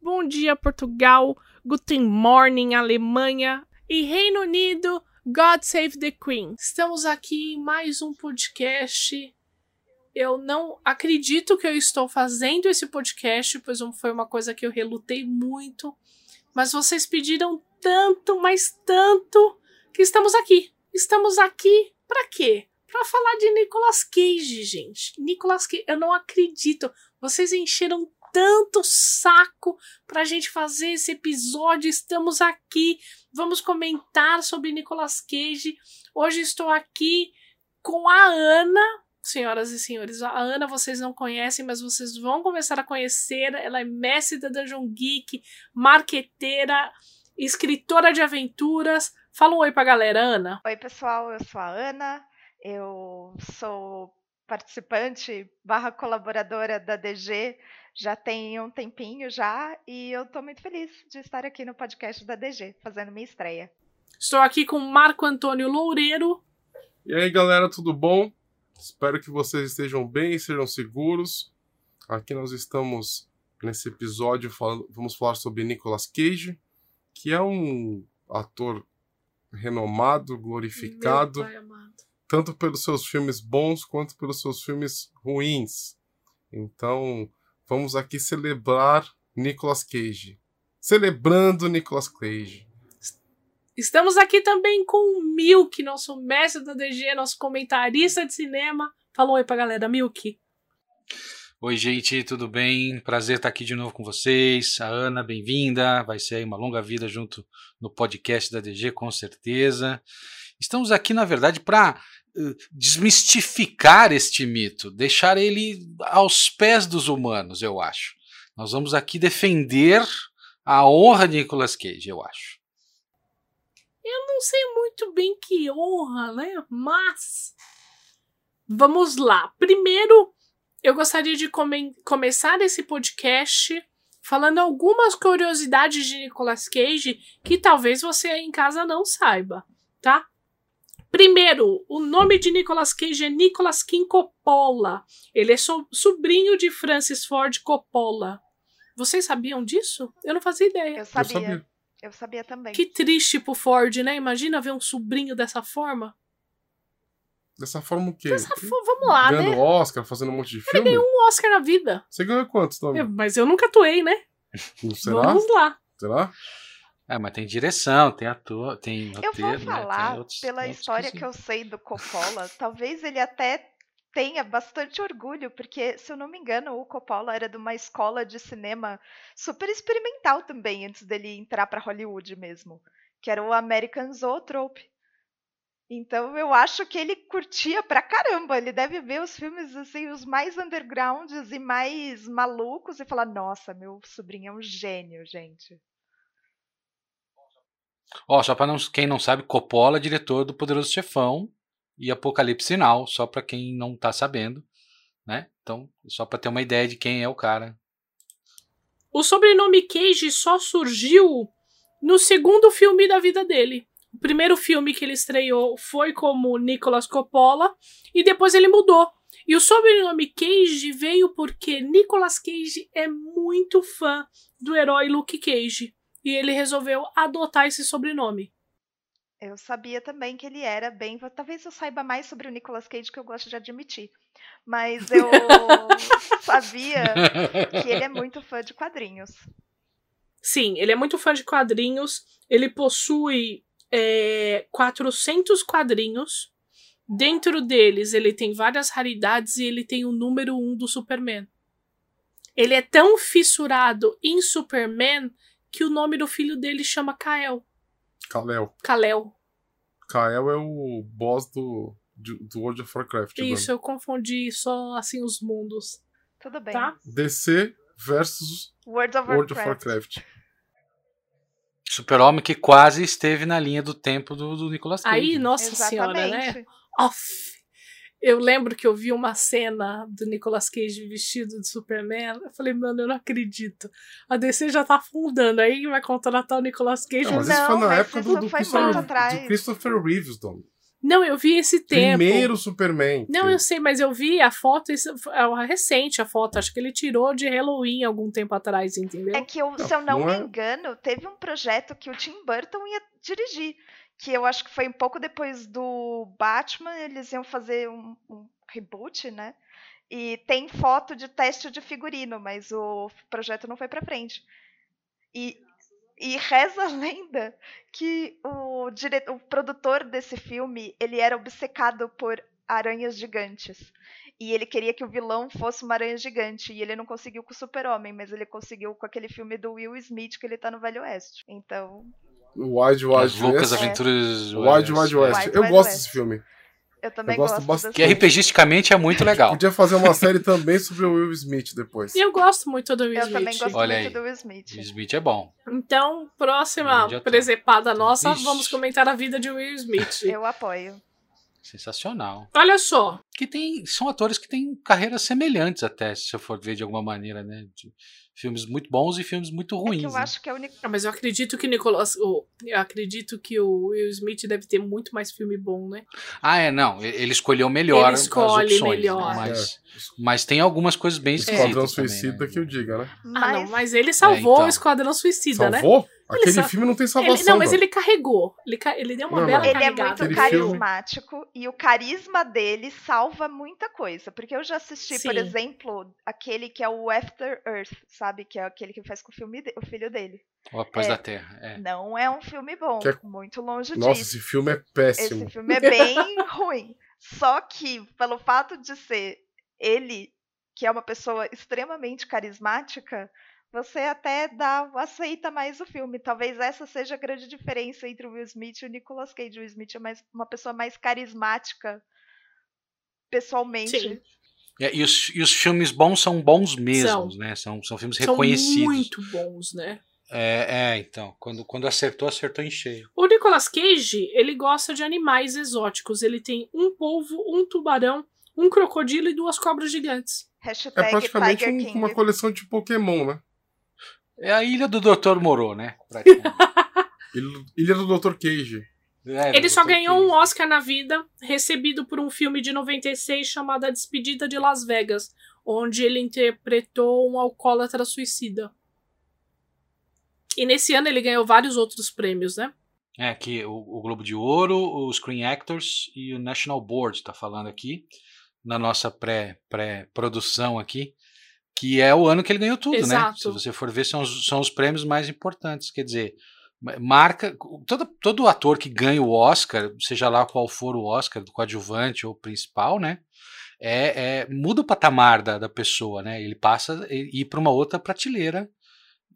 Bom dia, Portugal. Guten Morning, Alemanha. E Reino Unido, God Save the Queen. Estamos aqui em mais um podcast. Eu não acredito que eu estou fazendo esse podcast, pois foi uma coisa que eu relutei muito. Mas vocês pediram tanto, mas tanto, que estamos aqui. Estamos aqui para quê? Para falar de Nicolas Cage, gente. Nicolas Cage, eu não acredito. Vocês encheram tanto saco pra gente fazer esse episódio. Estamos aqui, vamos comentar sobre Nicolas Cage. Hoje estou aqui com a Ana. Senhoras e senhores, a Ana vocês não conhecem, mas vocês vão começar a conhecer. Ela é mestre da Dungeon Geek, marqueteira, escritora de aventuras. Fala um oi pra galera, Ana. Oi, pessoal, eu sou a Ana. Eu sou participante barra colaboradora da DG já tem um tempinho já e eu estou muito feliz de estar aqui no podcast da DG, fazendo minha estreia. Estou aqui com Marco Antônio Loureiro. E aí, galera, tudo bom? Espero que vocês estejam bem e sejam seguros. Aqui nós estamos nesse episódio falando, vamos falar sobre Nicolas Cage, que é um ator renomado, glorificado, tanto pelos seus filmes bons quanto pelos seus filmes ruins. Então, vamos aqui celebrar Nicolas Cage. Celebrando Nicolas Cage. Estamos aqui também com o Milk, nosso mestre da DG, nosso comentarista de cinema. Falou aí pra galera, Milk. Oi, gente, tudo bem? Prazer estar aqui de novo com vocês. A Ana, bem-vinda. Vai ser aí uma longa vida junto no podcast da DG, com certeza. Estamos aqui, na verdade, para desmistificar este mito, deixar ele aos pés dos humanos, eu acho. Nós vamos aqui defender a honra de Nicolas Cage, eu acho. Eu não sei muito bem que honra, né? Mas vamos lá. Primeiro, eu gostaria de come começar esse podcast falando algumas curiosidades de Nicolas Cage que talvez você aí em casa não saiba, tá? Primeiro, o nome de Nicolas Cage é Nicolas Kim Coppola. Ele é so sobrinho de Francis Ford Coppola. Vocês sabiam disso? Eu não fazia ideia. Eu sabia. Eu sabia, Eu sabia também. Que triste pro Ford, né? Imagina ver um sobrinho dessa forma. Dessa forma o quê? Dessa forma, vamos lá, Ganhando né? Oscar, fazendo um monte de filme? Ele ganhou um Oscar na vida. Você ganhou quantos, Tommy? mas eu nunca atuei, né? Será? Vamos lá. Será? É, mas tem direção, tem ator, tem roteiro, Eu vou falar, né? outros, pela história que eu sei do Coppola, talvez ele até tenha bastante orgulho, porque, se eu não me engano, o Coppola era de uma escola de cinema super experimental também, antes dele entrar para Hollywood mesmo, que era o American Zoetrope. Então eu acho que ele curtia pra caramba. Ele deve ver os filmes assim, os mais undergrounds e mais malucos e falar: "Nossa, meu sobrinho é um gênio, gente". Ó, só para quem não sabe, Coppola é diretor do Poderoso Chefão e Apocalipse Sinal, só para quem não tá sabendo, né? Então, só para ter uma ideia de quem é o cara. O sobrenome Cage só surgiu no segundo filme da vida dele. O primeiro filme que ele estreou foi como Nicolas Coppola e depois ele mudou. E o sobrenome Cage veio porque Nicolas Cage é muito fã do herói Luke Cage e ele resolveu adotar esse sobrenome. Eu sabia também que ele era bem. Talvez eu saiba mais sobre o Nicolas Cage que eu gosto de admitir. Mas eu sabia que ele é muito fã de quadrinhos. Sim, ele é muito fã de quadrinhos. Ele possui é, 400 quadrinhos. Dentro deles, ele tem várias raridades e ele tem o número 1 do Superman. Ele é tão fissurado em Superman que o nome do filho dele chama Kael. Kalel. Kalel. Kael é o boss do, do World of Warcraft. Isso, eu confundi só assim os mundos. Tudo bem. Tá? DC versus World of World of Warcraft. Warcraft. Super-Homem que quase esteve na linha do tempo do, do Nicolas Cage. Aí, nossa senhora, né? Exatamente. Off. Eu lembro que eu vi uma cena do Nicolas Cage vestido de Superman. Eu falei, mano, eu não acredito. A DC já tá afundando. Aí vai contratar o Nicolas Cage. Não, mas Não, isso foi na mas época do, isso do, foi Christopher, muito atrás. do Christopher Reeves, Dom. Não, eu vi esse tempo. Primeiro Superman. Não, eu sei, mas eu vi a foto, é uma recente a foto. Acho que ele tirou de Halloween algum tempo atrás, entendeu? É que, eu, Não, se eu não, não me é- engano, teve um projeto que o Tim Burton ia dirigir. Que eu acho que foi um pouco depois do Batman, eles iam fazer um, um reboot, né? E tem foto de teste de figurino, mas o projeto não foi pra frente. E, e reza a lenda que o, dire... o produtor desse filme, ele era obcecado por aranhas gigantes. E ele queria que o vilão fosse uma aranha gigante. E ele não conseguiu com o Super-Homem, mas ele conseguiu com aquele filme do Will Smith que ele tá no Velho Oeste. Então, O Wild As Wild loucas West. aventuras. Wild Wild West. Wild Eu Wild gosto West. desse filme. eu também gosto gosto, bastante. Que RPGisticamente é muito legal. Podia fazer uma série também sobre o Will Smith depois. E eu gosto muito do Will Eu Smith. também gosto Olha muito aí. do Will Smith. O Smith é bom. Então, próxima ator. presepada nossa, Ixi. vamos comentar a vida de Will Smith. Eu apoio. Sensacional. Olha só, Que tem, são atores que têm carreiras semelhantes até, se eu for ver de alguma maneira, né? De filmes muito bons e filmes muito É ruins. que eu né? acho que a única. Ah, mas eu acredito que Nicolas, o- eu acredito que o Will Smith deve ter muito mais filme bom, né? Ah, é, não. Ele escolheu melhor Ele as escolhe opções, melhor. né? Mas, mas tem algumas coisas bem Esquadrão esquisitas também, Suicida né? que eu diga, né? Ah, Mas, não, mas ele salvou então. o Esquadrão Suicida, né? Salvou? Aquele sa- filme não tem Ele, salvação. não, mas ele carregou. Ele, ca- ele deu uma Não, bela não. ele é carregada. muito Aquele no filme. carismático e o carisma dele salva muita coisa. Porque eu já assisti, por Sim. exemplo, aquele que é o After Earth, sabe? Que é aquele que faz com o, filme de- o filho dele. O Após É. da Terra. É. Não é um filme bom, é- muito longe Nossa, disso. esse filme é péssimo. Esse filme é bem ruim. Só que, pelo fato de ser ele, que é uma pessoa extremamente carismática, você até dá, aceita mais o filme. Talvez essa seja a grande diferença entre o Will Smith e o Nicolas Cage. O Will Smith é mais, uma pessoa mais carismática pessoalmente. Sim. É, e, os, e os filmes bons são bons mesmos, São. né? São, são filmes São reconhecidos. muito bons, né? É, é, então. Quando, quando acertou, acertou em cheio. O Nicolas Cage, ele gosta de animais exóticos. Ele tem um polvo, um tubarão, um crocodilo e duas cobras gigantes. É Hashtag praticamente Tiger um- uma coleção de Pokémon, né? É a ilha do Dr. Moro, né? praticamente. Ilha- do Dr. Cage. É, Ele só ganhou um Cage. Oscar na vida, recebido por um filme de 96 chamado A Despedida de Las Vegas, onde ele interpretou um alcoólatra suicida. E nesse ano ele ganhou vários outros prêmios, né? É, que o, o Globo de Ouro, o Screen Actors e o National Board tá falando aqui, na nossa pré- pré-produção aqui, que é o ano que ele ganhou tudo, né? Exato. Se você for ver, são os, são os prêmios mais importantes. Quer dizer, ma- marca. Todo, todo ator que ganha o Oscar, seja lá qual for o Oscar, do coadjuvante ou principal, né? É, é- muda o patamar da, da pessoa, né? Ele passa a ir para uma outra prateleira.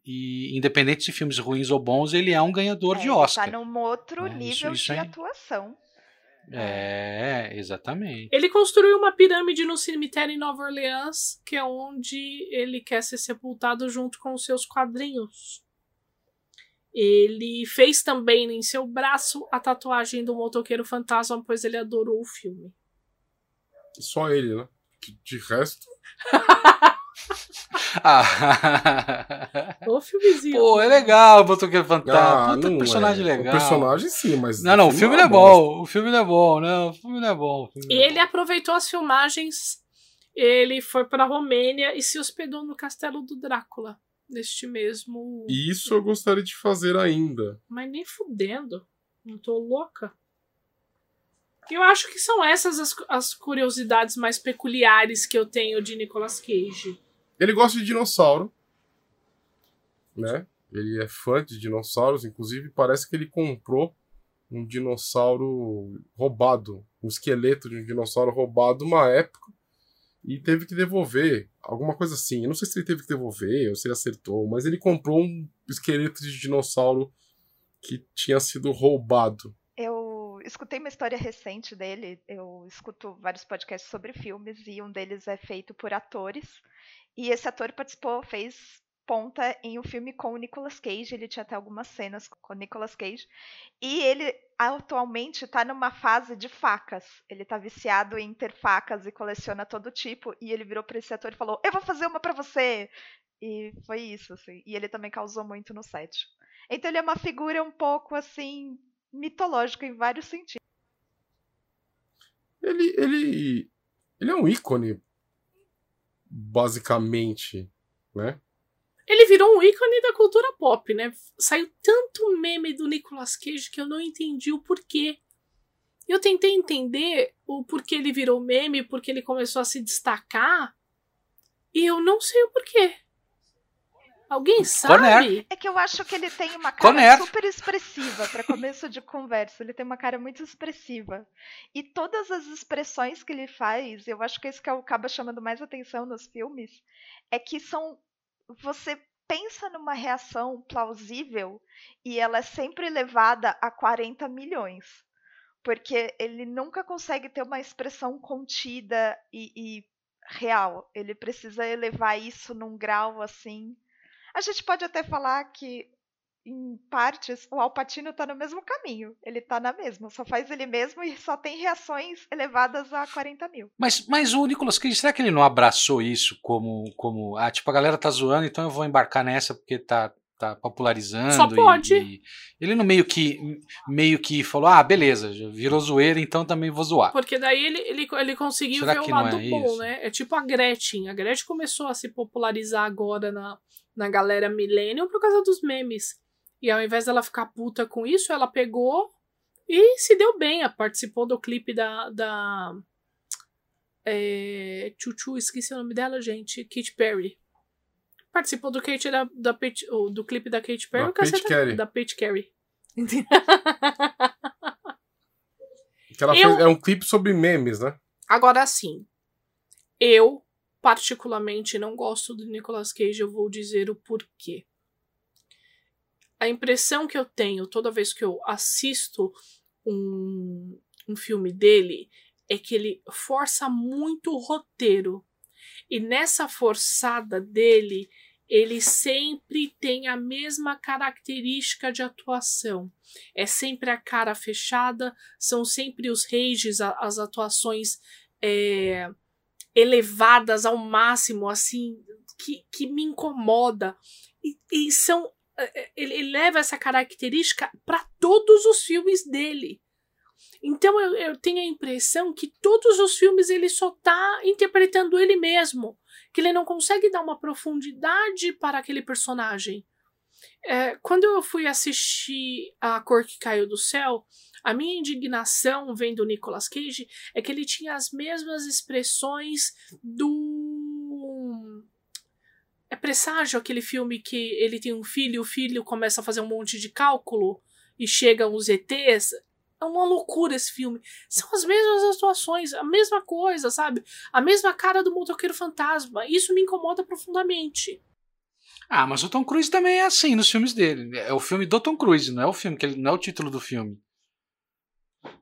E independente de filmes ruins ou bons, ele é um ganhador É, de ele Oscar. Tá num outro É, isso- nível isso de aí. atuação. É, exatamente. Ele construiu uma pirâmide no cemitério em Nova Orleans, que é onde ele quer ser sepultado junto com os seus quadrinhos. Ele fez também em seu braço a tatuagem do motoqueiro fantasma, pois ele adorou o filme. Só ele, né? De resto, Ah. Ô filmezinho. Pô, é legal o Motoqueiro Fantasma. ah, Puta personagem é. legal. O personagem sim, mas. Não, não, o filme não é bom. O filme não é bom, não. O filme não é bom. o E é ele aproveitou as filmagens, ele foi para a Romênia e se hospedou no castelo do Drácula, neste mesmo. E isso eu gostaria de fazer ainda. Mas nem fudendo. Não tô louca. Eu acho que são essas as, as curiosidades mais peculiares que eu tenho de Nicolas Cage. Ele gosta de dinossauro. Né? Ele é fã de dinossauros, inclusive parece que ele comprou um dinossauro roubado, um esqueleto de um dinossauro roubado uma época e teve que devolver, alguma coisa assim. Eu não sei se ele teve que devolver ou se ele acertou, mas ele comprou um esqueleto de dinossauro que tinha sido roubado. Eu, escutei uma história recente dele. Eu escuto vários podcasts sobre filmes e um deles é feito por atores. E esse ator participou, fez ponta em um filme com o Nicolas Cage. Ele tinha até algumas cenas com o Nicolas Cage. E ele atualmente está numa fase de facas. Ele está viciado em ter facas e coleciona todo tipo. E ele virou para esse ator e falou: Eu vou fazer uma para você. E foi isso, assim. E ele também causou muito no set. Então ele é uma figura um pouco assim mitológica em vários sentidos. Ele, ele, ele é um ícone, basicamente, né? Ele virou um ícone da cultura pop, né? Saiu tanto meme do Nicolas Cage que eu não entendi o porquê. Eu tentei entender o porquê ele virou meme, porque ele começou a se destacar, e eu não sei o porquê. Alguém sabe? Conner. É que eu acho que ele tem uma cara Conner. super expressiva para começo de conversa. Ele tem uma cara muito expressiva. E todas as expressões que ele faz, eu acho que isso que acaba chamando mais atenção nos filmes, é que são você pensa numa reação plausível e ela é sempre levada a 40 milhões. Porque ele nunca consegue ter uma expressão contida e, e real. Ele precisa elevar isso num grau assim a gente pode até falar que, em partes, o Alpatino está no mesmo caminho. Ele está na mesma, só faz ele mesmo e só tem reações elevadas a 40 mil. Mas, mas o Nicolas Cage, será que ele não abraçou isso como, como. Ah, tipo, a galera tá zoando, então eu vou embarcar nessa porque tá, tá popularizando. Só pode. E, e ele não meio que meio que falou, ah, beleza, virou zoeira, então também vou zoar. Porque daí ele, ele, ele conseguiu Será ver o lado é bom, isso? né? É tipo a Gretchen. A Gretchen começou a se popularizar agora na, na galera millennial por causa dos memes. E ao invés dela ficar puta com isso, ela pegou e se deu bem. Ela participou do clipe da. da é, Chuchu, esqueci o nome dela, gente. Katy Perry. Participou do, Kate, da, da Pete, do clipe da Katy Perry. Da Pete Carey. Da Pete Carey. que ela eu, fez, é um clipe sobre memes, né? Agora sim. Eu particularmente não gosto do Nicolas Cage, eu vou dizer o porquê. A impressão que eu tenho toda vez que eu assisto um, um filme dele é que ele força muito o roteiro. E nessa forçada dele, ele sempre tem a mesma característica de atuação. É sempre a cara fechada, são sempre os rages, as atuações é, elevadas ao máximo, assim, que, que me incomoda. E, e são. É, é, ele, leva essa característica para todos os filmes dele. Então eu, eu, tenho a impressão que todos os filmes ele só tá interpretando ele mesmo. Que ele não consegue dar uma profundidade para aquele personagem. É, quando eu fui assistir A Cor que Caiu do Céu, a minha indignação vendo o Nicolas Cage é que ele tinha as mesmas expressões do. É presságio aquele filme que ele tem um filho e o filho começa a fazer um monte de cálculo e chegam os ETs. É uma loucura esse filme. São as mesmas atuações, a mesma coisa, sabe? A mesma cara do motoqueiro fantasma. Isso me incomoda profundamente. Ah, mas o Tom Cruise também é assim nos filmes dele. É o filme do Tom Cruise, não é o filme que ele, não é o título do filme.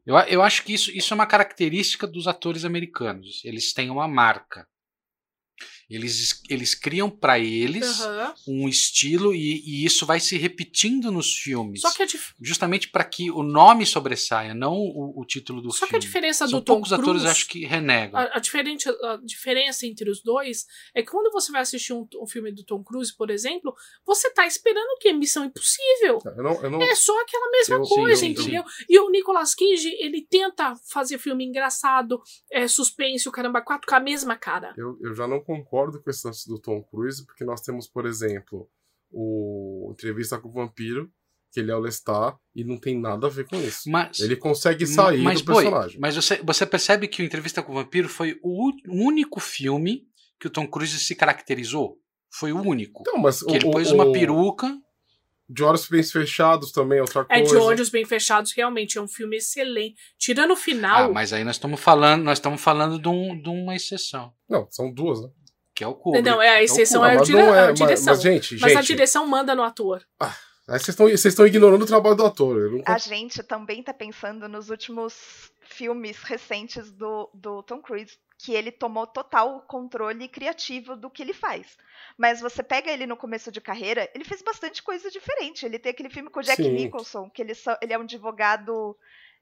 Eu, eu acho que isso, isso é uma característica dos atores americanos. Eles têm uma marca. Eles, eles criam para eles uhum. um estilo e, e, isso vai se repetindo nos filmes. Só que dif... Justamente para que o nome sobressaia, não o, o título do Só filme. Só que a diferença São do Tom poucos atores acho que renegam. A, a, diferente, a diferença entre os dois é que quando você vai assistir um, um filme do Tom Cruise, por exemplo, você tá esperando o quê? Missão Impossível. Eu não, eu não... É só aquela mesma eu, coisa, sim, entendeu? Sim. E o Nicolas Cage, ele tenta fazer filme engraçado, é, suspense, o caramba, quatro com a mesma cara. Eu, eu já não concordo com esse lance do Tom Cruise, porque nós temos, por exemplo, o Entrevista com o Vampiro, que ele é o Lestat e não tem nada a ver com isso. Mas, ele consegue sair mas, do personagem. mas você, você percebe que o Entrevista com o Vampiro foi o único filme que o Tom Cruise se caracterizou? Foi o único. Então, mas que o, ele pôs o, uma peruca. De Olhos Bem Fechados também é outra coisa. É, De Olhos Bem Fechados realmente é um filme excelente. Tirando o final... Ah, mas aí nós estamos falando, nós estamos falando de, um, de uma exceção. Não, são duas, né? Que é o Kubrick. Não, é a exceção é, é, a, dire... é, a, direção. Mas, mas, gente, mas gente... a direção manda no ator. Ah, vocês estão ignorando o trabalho do ator. Não... A gente também tá pensando nos últimos filmes recentes do, do Tom Cruise, que ele tomou total controle criativo do que ele faz. Mas você pega ele no começo de carreira, ele fez bastante coisa diferente. Ele tem aquele filme com o Jack Sim. Nicholson, que ele, só, ele é um advogado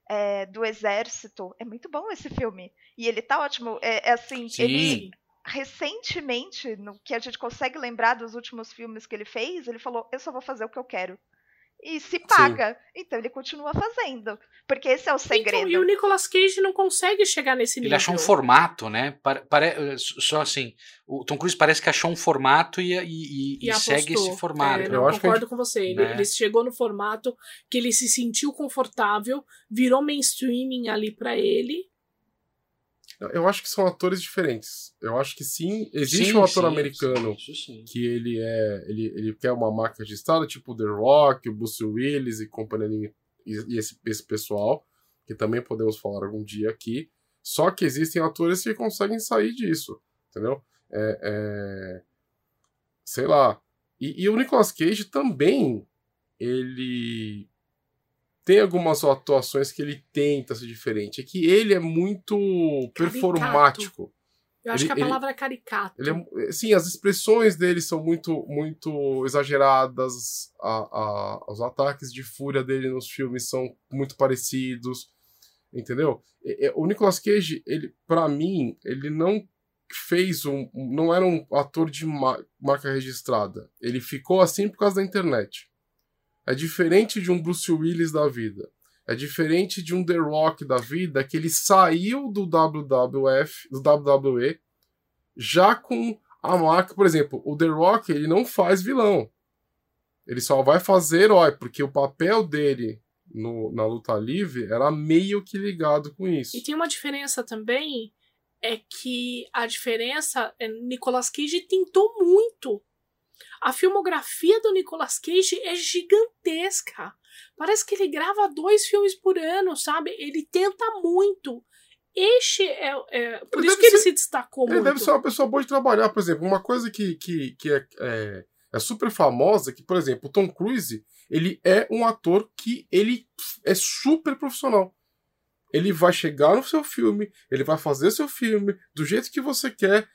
é, do exército. É muito bom esse filme. E ele tá ótimo. É, é assim, Sim. ele recentemente, no que a gente consegue lembrar dos últimos filmes que ele fez, ele falou: Eu só vou fazer o que eu quero. E se paga. Sim. Então ele continua fazendo. Porque esse é o segredo. Então, e o Nicolas Cage não consegue chegar nesse nível. Ele achou um formato, né? Pare, só assim, o Tom Cruise parece que achou um formato e, e, e, e segue esse formato. É, não, eu concordo que... com você. Ele, né? ele, chegou no formato que ele se sentiu confortável, virou mainstreaming ali para ele. Eu acho que são atores diferentes. Eu acho que sim, existe sim, um ator sim, americano sim, que ele é. Ele, ele quer uma marca registrada, tipo The Rock, o Bruce Willis e companhia e, e esse, esse pessoal, que também podemos falar algum dia aqui. Só que existem atores que conseguem sair disso, entendeu? É, é... Sei lá. E, e o Nicolas Cage também, ele tem algumas atuações que ele tenta ser diferente. É que ele é muito caricato. performático. Eu acho ele, que a palavra ele, é caricato. Ele é, sim, as expressões dele são muito muito exageradas. A, a, os ataques de fúria dele nos filmes são muito parecidos. Entendeu? O Nicolas Cage, ele, para mim, ele não fez um. Não era um ator de marca registrada. Ele ficou assim por causa da internet. É diferente de um Bruce Willis da vida. É diferente de um The Rock da vida que ele saiu do WWF, do WWE, já com a marca, por exemplo, o The Rock ele não faz vilão. Ele só vai fazer herói, porque o papel dele no, na luta livre era meio que ligado com isso. E tem uma diferença também, é que a diferença é Nicolas Cage tentou muito a filmografia do Nicolas Cage é gigantesca. Parece que ele grava dois filmes por ano, sabe? Ele tenta muito. Este é, é por ele isso que ele se destacou ele muito. Ele deve ser uma pessoa boa de trabalhar, por exemplo. Uma coisa que, que, que é, é, é super famosa, que, por exemplo, o Tom Cruise, ele é um ator que ele é super profissional. Ele vai chegar no seu filme, ele vai fazer seu filme do jeito que você quer,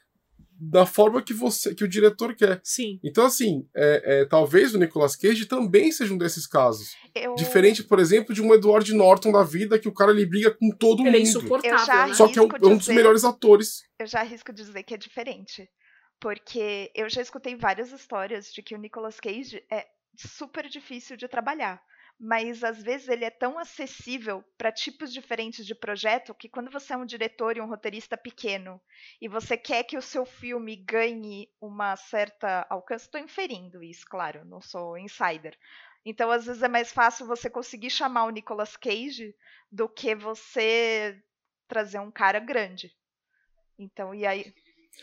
da forma que você que o diretor quer. Sim. Então, assim, é, é, talvez o Nicolas Cage também seja um desses casos. Eu... Diferente, por exemplo, de um Edward Norton da vida, que o cara ele briga com todo ele mundo. É insuportável. Né? Só que é um, é um, dos melhores atores. Eu já arrisco dizer que é diferente. Porque eu já escutei várias histórias de que o Nicolas Cage é super difícil de trabalhar mas às vezes ele é tão acessível para tipos diferentes de projeto que quando você é um diretor e um roteirista pequeno e você quer que o seu filme ganhe uma certa alcance, estou inferindo isso, claro, não sou insider. Então, às vezes é mais fácil você conseguir chamar o Nicolas Cage do que você trazer um cara grande. Então, e aí.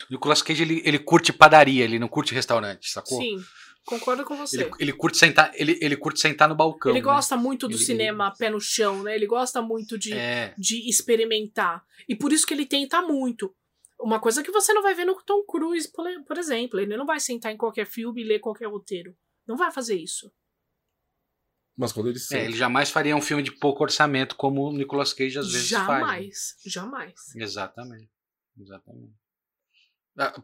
O Nicolas Cage ele, ele curte padaria, ele não curte restaurante, sacou? Sim. Concordo com você. Ele, ele, curte sentar, ele, ele curte sentar no balcão. Ele né? gosta muito do ele, cinema ele... pé no chão, né? Ele gosta muito de, é. de experimentar. E por isso que ele tenta muito. Uma coisa que você não vai ver no Tom Cruise, por, por exemplo. Ele não vai sentar em qualquer filme e ler qualquer roteiro. Não vai fazer isso. Mas quando ele É, ele jamais faria um filme de pouco orçamento como o Nicolas Cage às vezes jamais, faz. Jamais, jamais. Exatamente. Exatamente.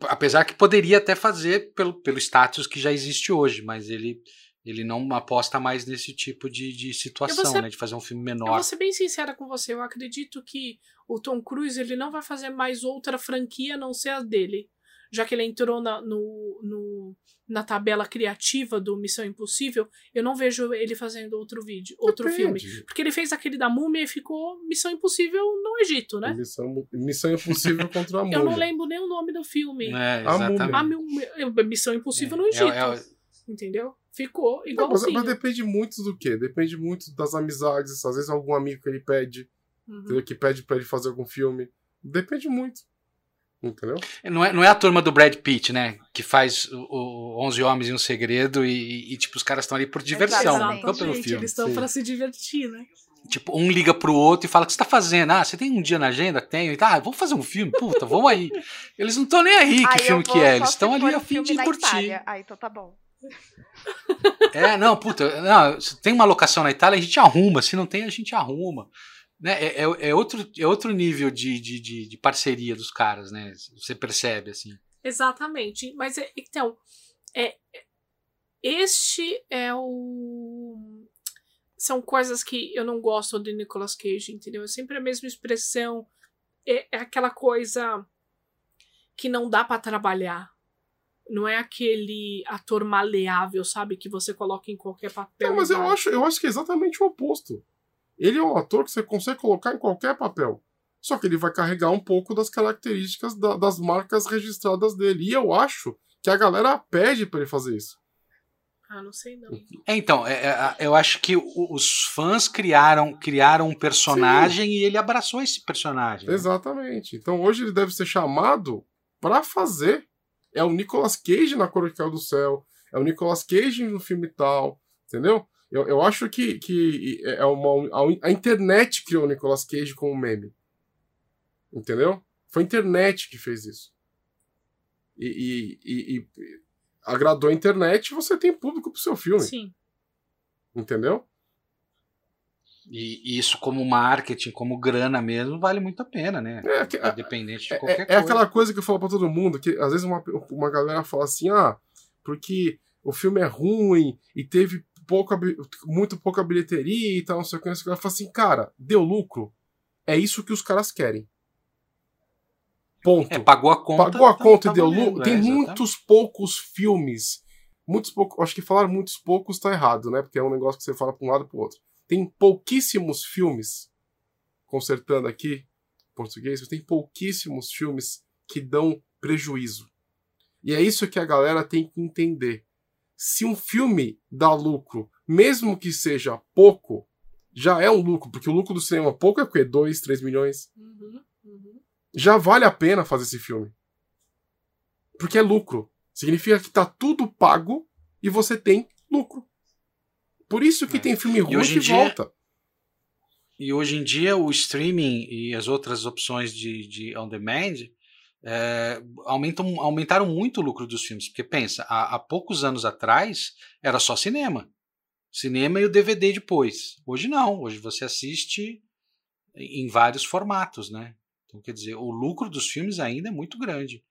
Apesar que poderia até fazer pelo, pelo status que já existe hoje, mas ele, ele não aposta mais nesse tipo de, de situação, ser, né? De fazer um filme menor. Eu vou ser bem sincera com você. Eu acredito que o Tom Cruise ele não vai fazer mais outra franquia a não ser a dele já que ele entrou na, no, no, na tabela criativa do Missão Impossível, eu não vejo ele fazendo outro vídeo, outro Depende. filme. Porque ele fez aquele da múmia e ficou Missão Impossível no Egito, né? Missão, Missão Impossível contra a múmia. Eu não lembro nem o nome do filme. É. A múmia. A Missão Impossível é, no Egito. É, é, entendeu? Ficou igualzinho. Não, mas, mas, depende muito do quê? Depende muito das amizades. Às vezes algum amigo que ele pede, uhum. que pede para ele fazer algum filme. Depende muito. Entendeu? Não é, não é a turma do Brad Pitt, né? Que faz o, o 11 Homens e um Segredo e, e tipo, os caras estão ali por diversão, não pelo filme. Eles estão para se divertir, né? Tipo, um liga pro outro e fala: O que você tá fazendo? Ah, você tem um dia na agenda? Tenho. E tá, ah, vamos fazer um filme? Puta, vamos aí. Eles não estão nem aí que filme que é. Eles estão ali a fim de curtir. Ah, então tá bom. É, não, puta, não, se tem uma locação na Itália, a gente arruma, se não tem, a gente arruma. Né? É, é, é outro, é outro nível de, de, de, de, parceria dos caras, né? Você percebe, assim. Exatamente. Mas, é, então, é, este é o. São coisas que eu não gosto do Nicolas Cage, entendeu? É sempre a mesma expressão. É, é aquela coisa que não dá para trabalhar. Não é aquele ator maleável, sabe? Que você coloca em qualquer papel. Não, mas eu acho, eu acho que é exatamente o oposto. Ele é um ator que você consegue colocar em qualquer papel. Só que ele vai carregar um pouco das características da, das marcas registradas dele. E eu acho que a galera pede para ele fazer isso. Ah, não sei não. É, então, é, é, eu acho que os fãs criaram, criaram um personagem Sim. e ele abraçou esse personagem. Né? Exatamente. Então hoje ele deve ser chamado para fazer. É o Nicolas Cage na Cor que Caiu do Céu. É o Nicolas Cage no filme tal. Entendeu? Eu, eu acho que, que é uma, a, internet criou o Nicolas Cage como meme. Entendeu? Foi a internet que fez isso. E, e, e, e agradou a internet, você tem público pro seu filme. Sim. Entendeu? E isso, como marketing, como grana mesmo, vale muito a pena, né? É, que, Independente de é, qualquer é, coisa. É aquela coisa que eu falo pra todo mundo, que às vezes uma, uma galera fala assim, ah, porque o filme é ruim e teve pouca, muito pouca bilheteria e tal, não sei o que. Ela fala assim, cara, deu lucro. É isso que os caras querem. Ponto. É, pagou a conta. Pagou a tá, conta tá e deu lucro. Tem é, muitos poucos filmes. Muitos poucos. Acho que falar muitos poucos tá errado, né? Porque é um negócio que você fala para um lado e pro outro. Tem pouquíssimos filmes. Consertando aqui, português, tem pouquíssimos filmes que dão prejuízo. E é isso que a galera tem que entender. Se um filme dá lucro, mesmo que seja pouco, já é um lucro, porque o lucro do cinema pouco é o quê? 2, 3 milhões? Uhum, uhum já vale a pena fazer esse filme. Porque é lucro. Significa que tá tudo pago e você tem lucro. Por isso que é. tem filme ruim que dia, volta. E hoje em dia o streaming e as outras opções de, de on demand é, aumentam, aumentaram muito o lucro dos filmes. Porque pensa, há, há poucos anos atrás era só cinema. Cinema e o DVD depois. Hoje não. Hoje você assiste em vários formatos, né? Então, quer dizer, o lucro dos filmes ainda é muito grande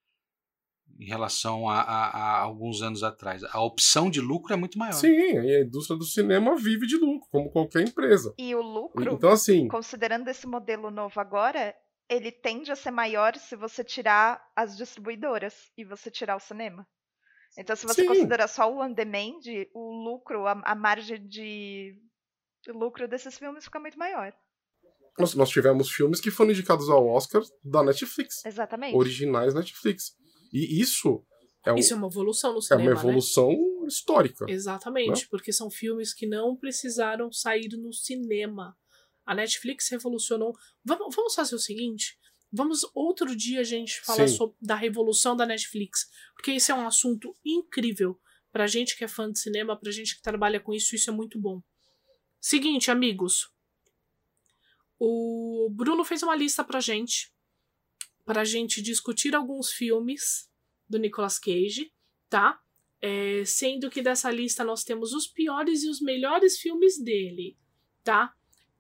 em relação a, a, a, alguns anos atrás. A opção de lucro é muito maior. Sim, a indústria do cinema vive de lucro, como qualquer empresa. E o lucro, então, assim, considerando esse modelo novo agora, ele tende a ser maior se você tirar as distribuidoras e você tirar o cinema. Então, se você Sim. considerar só o on-demand, o lucro, a, a margem de lucro desses filmes fica muito maior. Nós, nós tivemos filmes que foram indicados ao Oscar da Netflix. Exatamente. Originais Netflix. E isso é, um, isso é uma evolução no cinema. É uma evolução né? histórica. Exatamente, né? porque são filmes que não precisaram sair no cinema. A Netflix revolucionou. Vamos, vamos fazer o seguinte: vamos outro dia a gente falar sobre, da revolução da Netflix, porque esse é um assunto incrível pra gente que é fã de cinema, pra gente que trabalha com isso, isso é muito bom. Seguinte, amigos, o Bruno fez uma lista pra gente, pra gente discutir alguns filmes do Nicolas Cage, tá? É, sendo que dessa lista nós temos os piores e os melhores filmes dele, tá?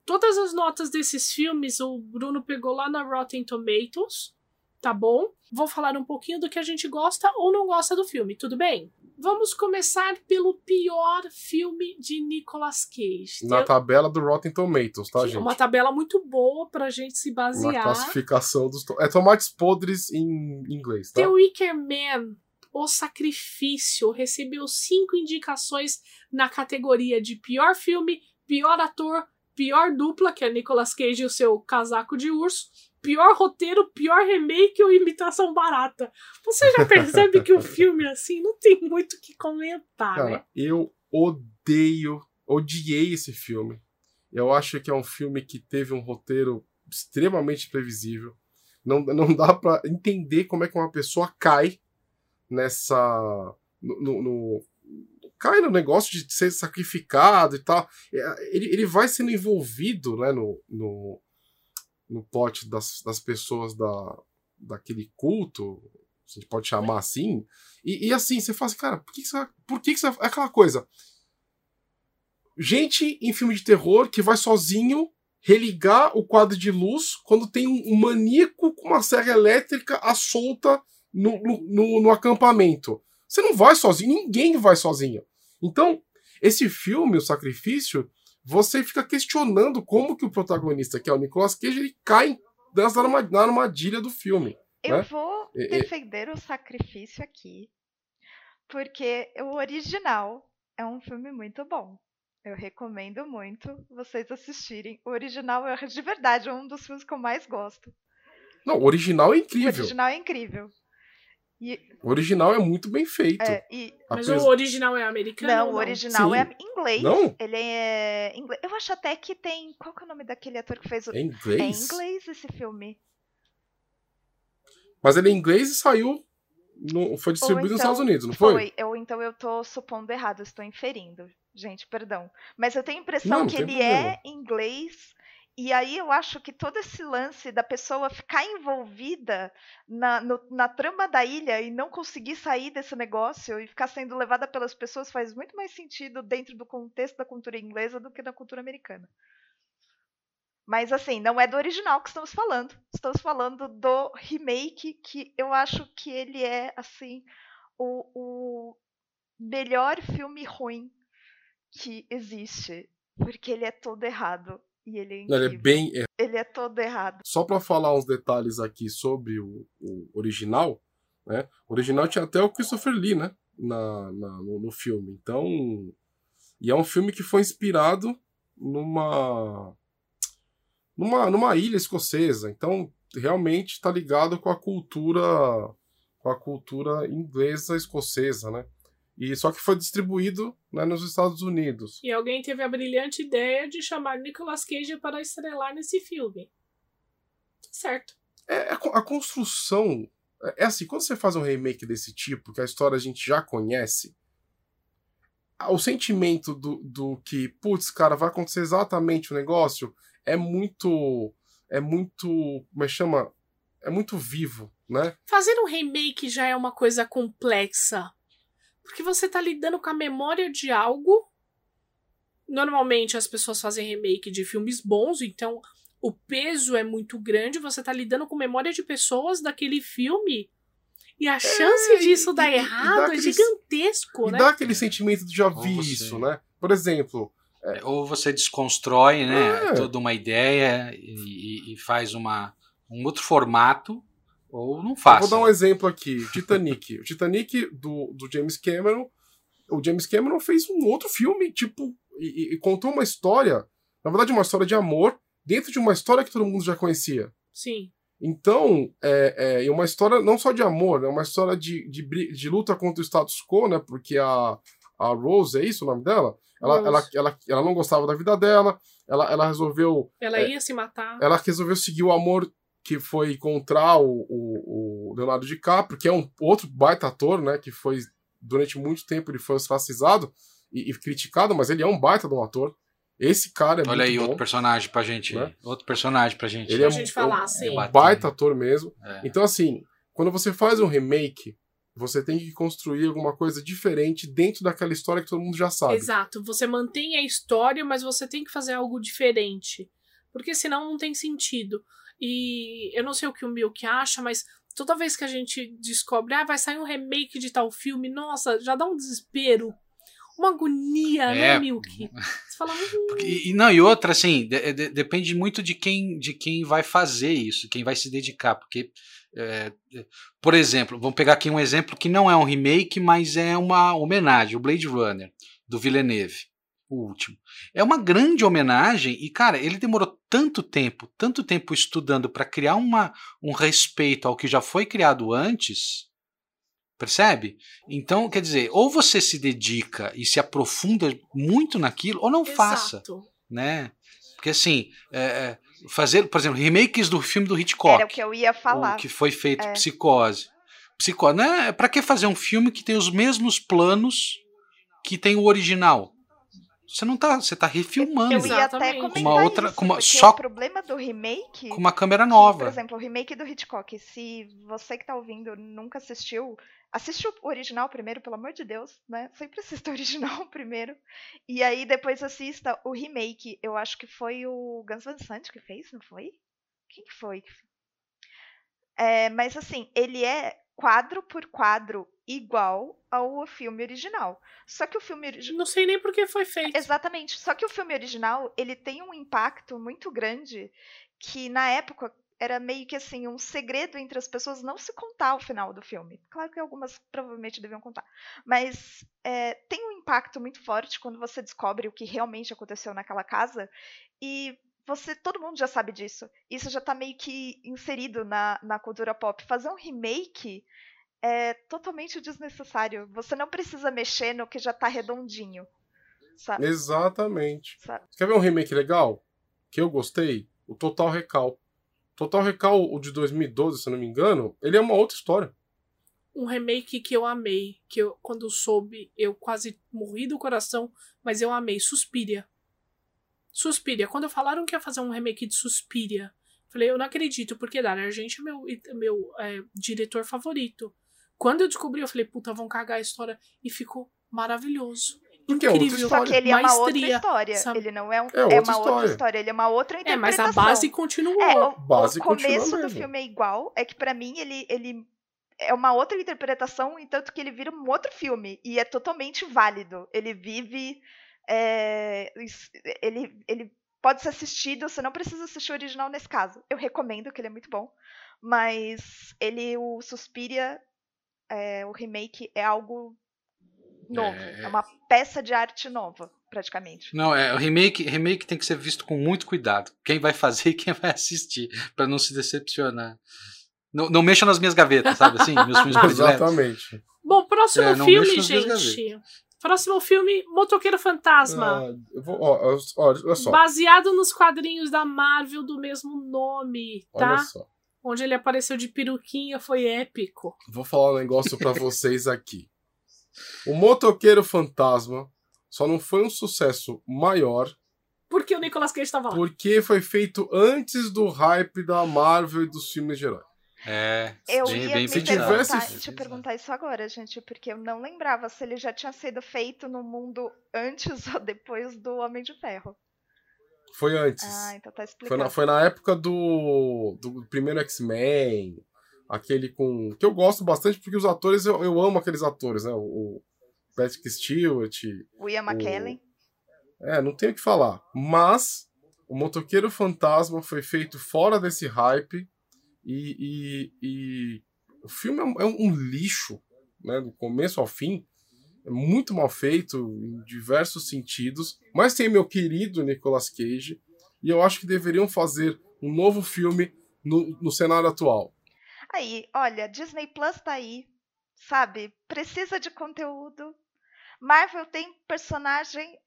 Todas as notas desses filmes o Bruno pegou lá na Rotten Tomatoes, tá bom? Vou falar um pouquinho do que a gente gosta ou não gosta do filme, tudo bem? Vamos começar pelo pior filme de Nicolas Cage. Na tabela do Rotten Tomatoes, tá, gente? Uma tabela muito boa pra gente se basear. Na classificação dos. É tomates podres em inglês, tá? The Wicker Man, O Sacrifício, recebeu cinco indicações na categoria de pior filme, pior ator, pior dupla, que é Nicolas Cage e o seu casaco de urso, pior roteiro, pior remake ou imitação barata. Você já percebe que o filme, assim, não tem muito o que comentar, Cara, né? Eu odeio, odiei esse filme. Eu acho que é um filme que teve um roteiro extremamente previsível. Não, não dá para entender como é que uma pessoa cai nessa. No, no, no, cai no negócio de ser sacrificado e tal. É, ele, ele vai sendo envolvido né, no, no, no pote das, das pessoas da, daquele culto, se a gente pode chamar assim. E, e assim, você fala assim, cara, por que, que você. Por que, que você. É aquela coisa. Gente em filme de terror que vai sozinho religar o quadro de luz quando tem um, maníaco com uma serra elétrica à solta no, no, no, acampamento. Você não vai sozinho, ninguém vai sozinho. Então, esse filme, O Sacrifício, você fica questionando como que o protagonista, que é o Nicolas Cage, ele cai na armadilha do filme. Eu né? vou defender o sacrifício aqui, porque o original é um filme muito bom. Eu recomendo muito vocês assistirem. O original é de verdade é um dos filmes que eu mais gosto. Não, o original é incrível. O original é incrível. E... O original é muito bem feito. É, e... Mas o original é americano? Não, o original Sim. é inglês. Não? Ele é inglês. Eu acho até que tem. Qual que é o nome daquele ator que fez o. É inglês? É inglês esse filme. Mas ele é inglês e saiu. No... Foi distribuído então, nos Estados Unidos, não foi? Foi. Eu, então eu tô supondo errado, estou inferindo. Gente, perdão. Mas eu tenho a impressão não, que ele é problema. é inglês. E aí eu acho que todo esse lance da pessoa ficar envolvida na, no, na trama da ilha e não conseguir sair desse negócio e ficar sendo levada pelas pessoas faz muito mais sentido dentro do contexto da cultura inglesa do que da cultura americana. Mas assim, não é do original que estamos falando. Estamos falando do remake, que eu acho que ele é assim o, o melhor filme ruim que existe, porque ele é todo errado e ele é incrível. Ele é bem Ele é todo errado. Só para falar uns detalhes aqui sobre o, o, original, né? O original tinha até o Christopher Lee, né? Na, na no, no, filme. Então, e é um filme que foi inspirado numa numa, numa ilha escocesa. Então, realmente está ligado com a cultura com a cultura inglesa escocesa, né? E só que foi distribuído né, nos Estados Unidos. E alguém teve a brilhante ideia de chamar Nicolas Cage para estrelar nesse filme. Certo. É, a, a construção. É, é assim, quando você faz um remake desse tipo, que a história a gente já conhece, o sentimento do, do que, putz, cara, vai acontecer exatamente o negócio é muito. É muito. Como é que chama? É muito vivo, né? Fazer um remake já é uma coisa complexa. Porque você tá lidando com a memória de algo. Normalmente as pessoas fazem remake de filmes bons, então o peso é muito grande, você tá lidando com memória de pessoas daquele filme. E a é, chance disso dar e, errado e é gigantesco, e né? dá aquele sentimento de já vi isso, né? Por exemplo. É... Ou você desconstrói, né? É. Toda uma ideia e, e, faz uma, um outro formato ou não faça. vou dar um exemplo aqui: Titanic. o Titanic do, do James Cameron. O James Cameron fez um outro filme, tipo, e, e, contou uma história, na verdade, uma história de amor, dentro de uma história que todo mundo já conhecia. Sim. Então, é, é uma história não só de amor, é uma história de, de, de, luta contra o status quo, né? Porque a, a Rose, é isso o nome dela? Ela, ela, ela, ela não gostava da vida dela, ela, ela resolveu. Ela é, ia se matar. Ela resolveu seguir o amor que foi encontrar o, o, o, Leonardo DiCaprio, que é um outro baita ator, né? Que foi, durante muito tempo, ele foi ostracizado e, e criticado, mas ele é um baita de um ator. Esse cara é Olha aí, bom, outro personagem pra gente. Né? Outro personagem pra gente. Ele é, gente falar, é um baita ator mesmo. É. Então, assim, quando você faz um remake, você tem que construir alguma coisa diferente dentro daquela história que todo mundo já sabe. Exato. Você mantém a história, mas você tem que fazer algo diferente. Porque senão não tem sentido. E eu não sei o que o Milk acha, mas toda vez que a gente descobre, ah, vai sair um remake de tal filme, nossa, já dá um desespero. Uma agonia, né, é. né, Milk? Você fala, hum. e, não, e outra, assim, de, de, depende muito de quem, de quem vai fazer isso, quem vai se dedicar, porque, é, por exemplo, vamos pegar aqui um exemplo que não é um remake, mas é uma homenagem, o Blade Runner, do Villeneuve o último. É uma grande homenagem e, cara, ele demorou tanto tempo, tanto tempo estudando para criar uma, um respeito ao que já foi criado antes, percebe? Então, quer dizer, ou você se dedica e se aprofunda muito naquilo, ou não Exato. faça, né? Porque assim, é, é, fazer, por exemplo, remakes do filme do Hitchcock. Era o que eu ia falar. que foi feito é. Psicose. Psicose, né? Para que fazer um filme que tem os mesmos planos que tem o original? Você não tá, você tá refilmando. Eu ia até comentar uma outra, isso, com uma, só o problema do remake, com uma câmera que, nova. por exemplo, o remake do Hitchcock, se você que tá ouvindo nunca assistiu, assiste o original primeiro, pelo amor de Deus, né? Sempre assista o original primeiro. E aí depois assista o remake. Eu acho que foi o Gus Van Sant que fez, não foi? Quem que foi? É, mas assim, ele é quadro por quadro igual ao filme original. Só que o filme original. Não sei nem por que foi feito. Exatamente. Só que o filme original, ele tem um impacto muito grande que na época era meio que assim um segredo entre as pessoas não se contar o final do filme. Claro que algumas provavelmente deviam contar, mas é, tem um impacto muito forte quando você descobre o que realmente aconteceu naquela casa e você, todo mundo já sabe disso. Isso já tá meio que inserido na, na cultura pop. Fazer um remake é totalmente desnecessário. Você não precisa mexer no que já tá redondinho. Sabe? Exatamente. Sabe? Quer ver um remake legal? Que eu gostei? O Total Recall. Total Recall, o de 2012, se eu não me engano, ele é uma outra história. Um remake que eu amei, que eu, quando soube, eu quase morri do coração, mas eu amei. Suspiria. Suspiria. Quando falaram que ia fazer um remake de Suspiria, falei, eu não acredito, porque Dario Argento é meu, meu é, diretor favorito. Quando eu descobri, eu falei, puta, vão cagar a história. E ficou maravilhoso. Porque é outra Incrível. Só que ele é uma outra Maestria, história. sabe? Ele não é, um, É é, outra uma outra história. história, ele é uma outra É, mas interpretação. a base continuou. É, o, Base o continua começo do filme é igual, é que pra mim ele, ele é uma outra interpretação, entanto que ele vira um outro filme e é totalmente válido. Ele vive, é, ele, ele pode ser assistido, você não precisa assistir o original nesse caso. Eu recomendo que ele é muito bom, mas ele, o Suspiria, é, o remake é algo novo, É. é uma peça de arte nova, praticamente. Não, é, o remake, remake tem que ser visto com muito cuidado. Quem vai fazer e quem vai assistir, pra não se decepcionar. Não, não mexa nas minhas gavetas, sabe assim? Meus filmes. Exatamente. Bom, próximo É, filme, gente. Próximo filme, Motoqueiro Fantasma. Ah, vou, ó, ó, olha só. Baseado nos quadrinhos da Marvel do mesmo nome, tá? Olha só. Onde ele apareceu de peruquinha, foi épico. Vou falar um negócio pra vocês aqui. O Motoqueiro Fantasma só não foi um sucesso maior Porque o Nicolas Cage estava lá. porque foi feito antes do hype da Marvel e dos filmes de herói. É, Eu bem, ia bem me se pensado. tivesse- perguntar, te perguntar isso agora, gente, porque eu não lembrava se ele já tinha sido feito no mundo antes ou depois do Homem de Ferro. Foi antes. Ah, então tá Foi explicado. na, foi na época do, do primeiro X-Men, aquele com. que eu gosto bastante porque os atores, eu, eu amo aqueles atores, né? O, o Patrick Stewart. O Ian McKellen. É, não tenho o que falar. Mas o Motoqueiro Fantasma foi feito fora desse hype e, e, e o filme é um, é um lixo, né? Do começo ao fim. É muito mal feito em diversos sentidos. Mas tem meu querido Nicolas Cage. E eu acho que deveriam fazer um novo filme no, no cenário atual. Aí, olha, Disney Plus tá aí, sabe? Precisa de conteúdo. Marvel tem personagem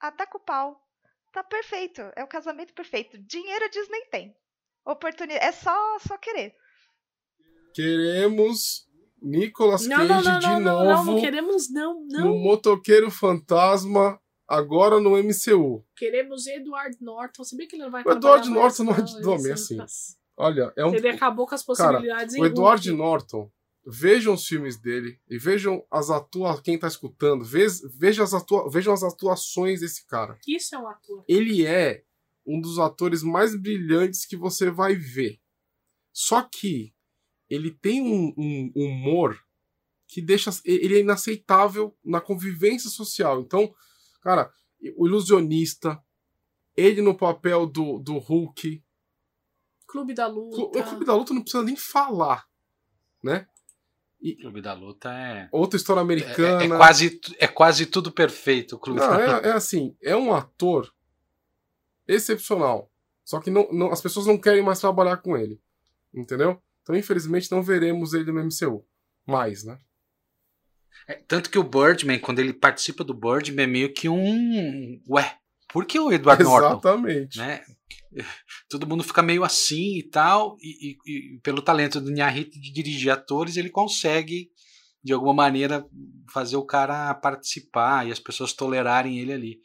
ataca o pau. Tá perfeito. É o casamento perfeito. Dinheiro a Disney tem. Oportunidade. É só, só querer. Queremos Nicolas Cage não, não, de não, não, novo não, não queremos, não, no não. Motoqueiro Fantasma, agora no MCU. Queremos Edward Norton. Se bem que ele não vai O Edward Norton não é de nome, assim. Olha, é um. Ele acabou com as possibilidades em O Edward Hulk. Norton, vejam os filmes dele e vejam as atuações. Quem tá escutando, ve- veja as atua... vejam as atuações desse cara. Isso é um ator. Ele é um dos atores mais brilhantes que você vai ver. Só que ele tem um, um humor que deixa. Ele é inaceitável na convivência social. Então, cara, o ilusionista, ele no papel do, do Hulk. Clube da O Luta. Clube da Luta não precisa nem falar, né? O Clube da Luta é. Outra história É, americana. é quase, é quase tudo perfeito. O Clube Não, da Luta. é, é assim, é um ator excepcional. Só que não, não- as pessoas não querem mais trabalhar com ele. Entendeu? Então, infelizmente, não veremos ele no MCU. Mais, né? É, tanto que o Birdman, quando ele participa do Birdman, é meio que um. Ué, por que o Edward Norton? Exatamente. Né? Todo mundo fica meio assim e tal, e, e- e pelo talento do Nyahit de dirigir atores, ele consegue, de alguma maneira, fazer o cara participar e as pessoas tolerarem ele ali.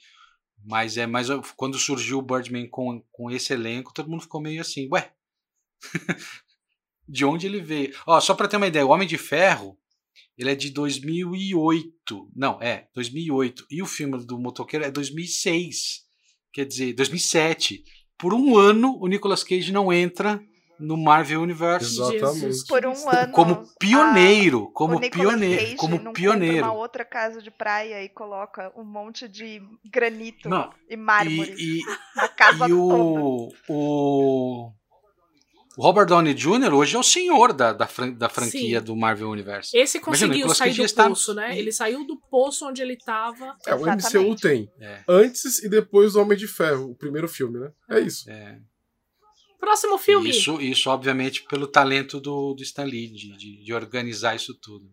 Mas é mas quando surgiu o Birdman com, com esse elenco, todo mundo ficou meio assim, ué. de onde ele veio? Ó, só para ter uma ideia, o Homem de Ferro, ele é de 2008. Não, é, 2008. E o filme do motoqueiro é 2006. Quer dizer, 2007. Por um ano, o Nicolas Cage não entra no Marvel Universe. Exatamente. Por um ano. Como pioneiro, como o pioneiro, Cage como não pioneiro. uma outra casa de praia e coloca um monte de granito Não, e mármore E, e, na casa e o, o o Robert Downey Jr. hoje é o senhor da, da, fran da franquia Sim. do Marvel Universe. Esse Imagina, conseguiu Nicolas sair do está- poço, né? Ele saiu do poço onde ele tava. É, o MCU Exatamente. tem É, antes e depois do Homem de Ferro, o primeiro filme, né? É isso. é. Próximo filme. Isso, isso, obviamente, pelo talento do, do Stan Lee, de, de, de organizar isso tudo.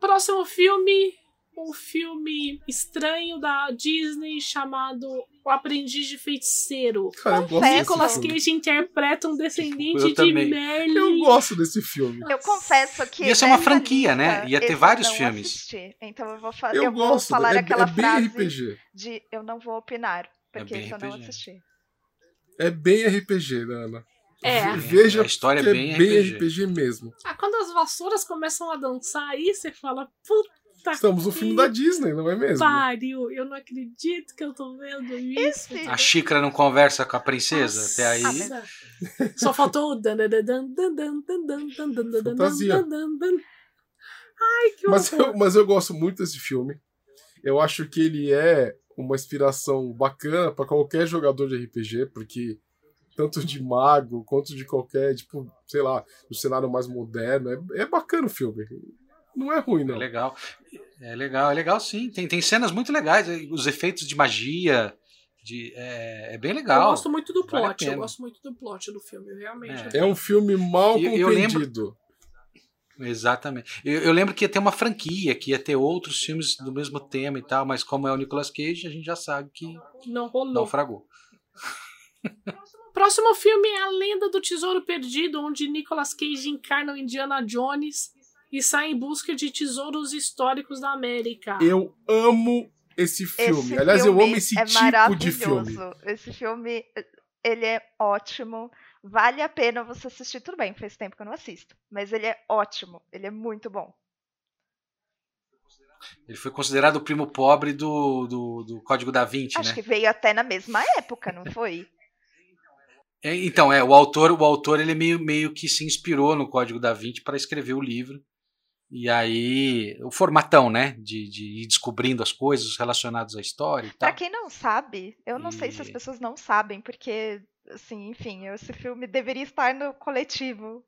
Próximo filme. Um filme estranho da Disney chamado O Aprendiz de Feiticeiro. Cara, eu gosto desse Nicolas. Cage interpreta um descendente Eu de também. Merlin. Eu gosto desse filme. Eu confesso que. Ia ser uma dessa franquia, lista, né? Ia ter vários filmes. assisti. Então eu vou, fa Eu, eu vou gosto. falar é, aquela é bem frase RPG. de eu não vou opinar, porque bem esse eu não assisti. É bem RPG, né, Ana? É. Veja A história é que bem é bem RPG. RPG mesmo. Ah, quando as vassouras começam a dançar aí, você fala, puta Estamos no filme da Disney, não é mesmo? pariu, eu não acredito que eu tô vendo isso. Esse- A Xícara não conversa com a princesa até aí. Nossa. Só faltou o dan dan dan dan dan dan dan dan dan dan dan dan Fantasia. dan dan dan. Ai, que Mas horror. eu, mas eu gosto muito desse filme. Eu acho que ele é uma inspiração bacana pra qualquer jogador de RPG, porque tanto de mago quanto de qualquer, tipo, sei lá, no cenário mais moderno, é, é bacana o filme. Não é ruim, É não. legal. É legal, é legal sim. Tem, tem cenas muito legais. Os efeitos de magia. De, é, é bem Eu legal. gosto muito do Vale plot, eu pena. gosto muito do plot do filme, realmente. É um filme mal Eu- eu lembro- compreendido. Exatamente. Eu, eu lembro que ia ter uma franquia, que ia ter outros filmes do mesmo tema e tal, mas como é o Nicolas Cage, a gente já sabe que Não rolou. naufragou. Próximo filme é A Lenda do Tesouro Perdido, onde Nicolas Cage encarna o Indiana Jones e sai em busca de tesouros históricos da América. Eu amo esse filme. Esse Aliás, eu filme amo esse é tipo de maravilhoso. filme. Esse filme, ele é ótimo. Vale a pena você assistir. Tudo bem, faz tempo que eu não assisto. Mas ele é ótimo. Ele é muito bom. Ele foi considerado o primo pobre do, do, do Código da Vinci, Acho né? que veio até na mesma época, não foi? É, Então, é, o autor, o autor ele meio, meio que se inspirou no Código da Vinci para escrever o livro. E aí, o formatão, né? De, de ir descobrindo as coisas relacionadas à história e Pra tal. quem não sabe, eu não sei se as E- pessoas não sabem, porque, assim, enfim, esse filme deveria estar no coletivo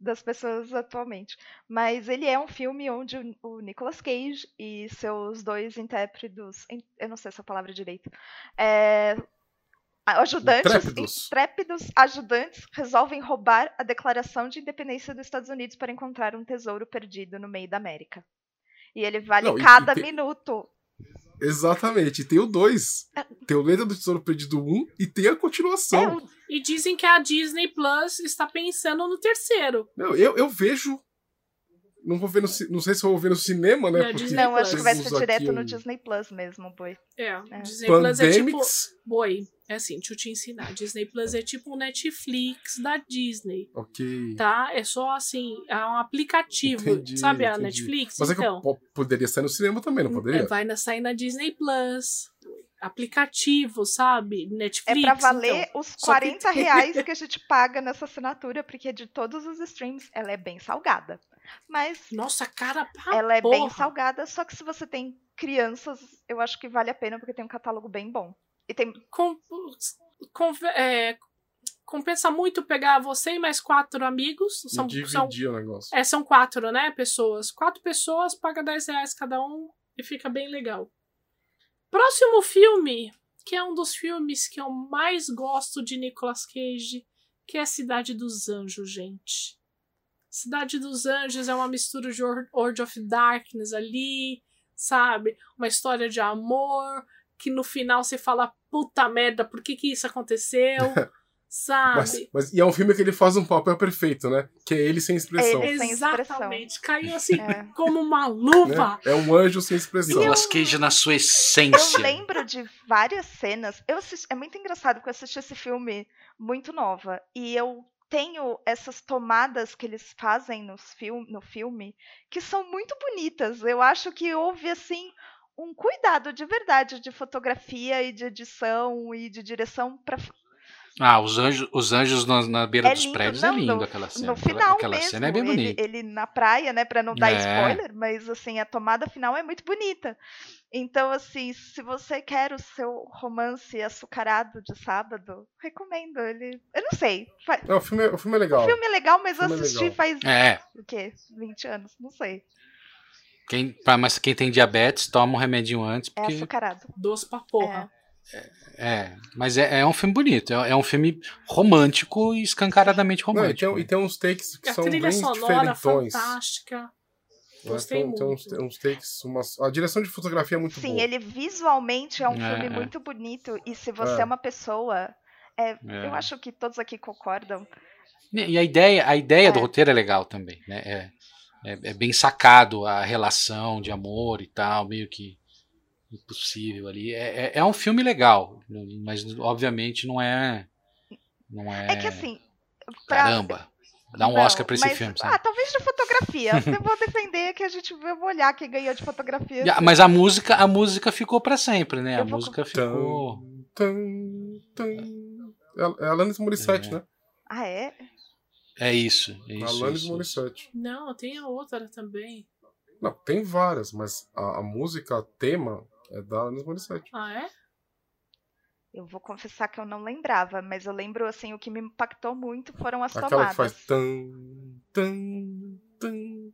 das pessoas atualmente. Mas ele é um filme onde o- Nicolas Cage e seus dois intérpretes, in- eu não sei essa palavra direito, é, ajudantes, Intrépidos. intrépidos ajudantes resolvem roubar a Declaração de Independência dos Estados Unidos para encontrar um tesouro perdido no meio da América. E ele vale Não, e- cada e tem- minuto. Exatamente. E tem o 2. Tem o Lenda do Tesouro Perdido 1 e tem a É, continuação. o- E dizem que a Disney Plus está pensando no terceiro. Não, eu, eu vejo. Não vou ver no, não sei se eu vou ver no cinema, né? Não, porque Não, acho que vai ser direto aqui no um Disney Plus mesmo, boi. É, É. Disney Plus é tipo. Pandemics. Boi, é assim, deixa eu te ensinar. Disney Plus é tipo um Netflix da Disney, Ok. tá? É só assim, é um aplicativo. Entendi, sabe a entendi. Netflix? Mas é que então, eu po- poderia sair no cinema também, não poderia? é, vai na, sair na Disney Plus. Aplicativo, sabe? É Netflix. pra valer então. os Só que- 40 reais que a gente paga nessa assinatura, porque de todos os streams ela é bem salgada. Mas Nossa, cara, pra ela é bem salgada, só que se você tem crianças, eu acho que vale a pena, porque tem um catálogo bem bom. E tem. Com, com- é, compensa muito pegar você e mais quatro amigos. E São, são, dividir o negócio. é, são quatro, né, pessoas. Quatro pessoas, paga 10 reais cada um e fica bem legal. Próximo filme, que é um dos filmes que eu mais gosto de Nicolas Cage, que é Cidade dos Anjos, gente. Cidade dos Anjos é uma mistura de Or- World of Darkness ali, sabe? Uma história de amor, que no final você fala, puta merda, por que que isso aconteceu? Sabe? Mas, mas, e é um filme que ele faz um papel perfeito, né? Que é ele sem expressão. Ele sem expressão. Exatamente. Caiu assim É. como uma luva. né? É um anjo sem expressão. Nicolas Cage na sua essência. Eu lembro de várias cenas. Eu assisti- é muito engraçado porque eu assisti esse filme muito nova. E eu tenho essas tomadas que eles fazem nos film, no filme que são muito bonitas. Eu acho que houve, assim, um cuidado de verdade de fotografia e de edição e de direção para Ah, os anjos, os anjos na, na beira É dos lindo, prédios não, é lindo no- aquela cena. no final aquela mesmo. cena é bem ele, bonita. ele na praia, né, Pra não dar É. spoiler, mas assim, a tomada final é muito bonita. Então, assim, se você quer o seu romance açucarado de sábado, recomendo ele. Eu não sei. fa- Não, o, filme é, o filme é legal. O filme é legal, mas eu é assisti legal. faz É, o quê? 20 anos, não sei. Quem, pra- mas quem tem diabetes, toma um remedinho antes, É porque. açucarado. Doce pra porra. É, mas é, é um filme bonito. É, é um filme romântico e escancaradamente Não, e, romântico. tem, e tem uns takes que A são trilha bem sonora diferentões. fantástica. né? Gostei Tem, uns, muito. tem uns takes. Umas, a direção de fotografia é muito Sim, boa. ele visualmente é um É, filme é. muito bonito. E se você É. é, uma pessoa. é, É. Eu acho que todos aqui concordam. E a ideia, a ideia do É. roteiro é legal também, né? É, é, é bem sacado a relação de amor e tal, meio que impossível ali. É, é, é um filme legal, mas obviamente não é. Não é. É que assim. pra- Caramba! Dá um Não, Oscar pra esse mas- filme, Ah, sabe? talvez de fotografia. Eu vou defender que a gente vai olhar quem ganhou de fotografia. E a- Mas a música, a música ficou pra sempre, né? A Eu vou- música ficou. Tan, tan. É, é Alanis Morissette, É. né? Ah, é? É isso. É isso, Alanis isso. Morissette. Não, tem a outra também. Não, tem várias, mas a, a música, a tema, é da Alanis Morissette. Ah, é? Eu vou confessar que eu não lembrava, mas eu lembro, assim, o que me impactou muito foram as Aquela tomadas. que faz tan, tan, tan.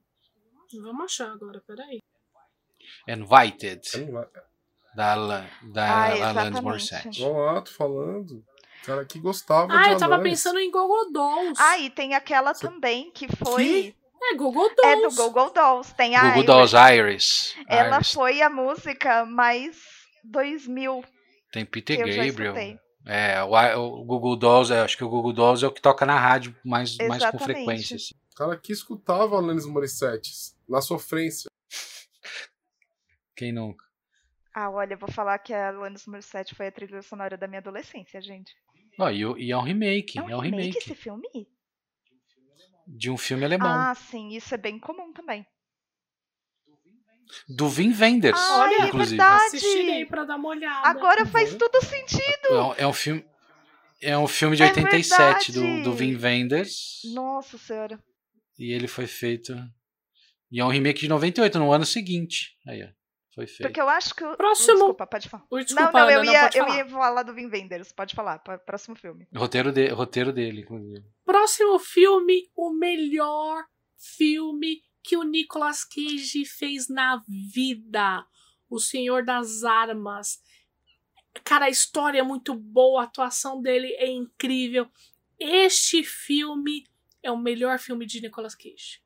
Vamos achar agora, peraí. Invited, vai- da, da Ah, Alanis. Morissette. Vamos lá, tô falando. Cara que gostava Ah, de eu tava pensando em Google Dolls. Ah, e tem aquela Você- também que foi. É, Google É do Dolls. Google Dolls. Tem a Google Iris. Dolls Iris. Ela Iris. foi a música mais 2000 Tem que Peter eu já Gabriel. É, o, o Google Dolls, eu acho que o Google Dolls é o que toca na rádio mais, mais com frequência. assim. O cara que escutava Alanis Morissette na sofrência. Quem nunca? Ah, olha, eu vou falar que a Alanis Morissette foi a trilha sonora da minha adolescência, gente. Ó, e, e é um remake. É um, é um remake, remake esse filme? de um filme alemão. Ah, sim, isso é bem comum também. Do Vin Wenders, Ah, Olha, é inclusive. verdade. Assistirei pra dar uma olhada. Agora faz Uhum. tudo sentido. É um, é um filme. É um filme de É 87 do, do Vin Wenders. Nossa senhora. E ele foi feito. E é um remake de 98, no ano seguinte. Aí, ó. Foi feito. Porque eu acho que. o- Próximo. Desculpa, pode falar. Ui, desculpa, não, não, eu Ana, ia, pode eu falar. ia falar do Vin Wenders. Pode falar, próximo filme. Roteiro, de, roteiro dele, inclusive. Próximo filme, o melhor filme que o Nicolas Cage fez na vida. O Senhor das Armas. Cara, a história é muito boa, a atuação dele é incrível. Este filme é o melhor filme de Nicolas Cage.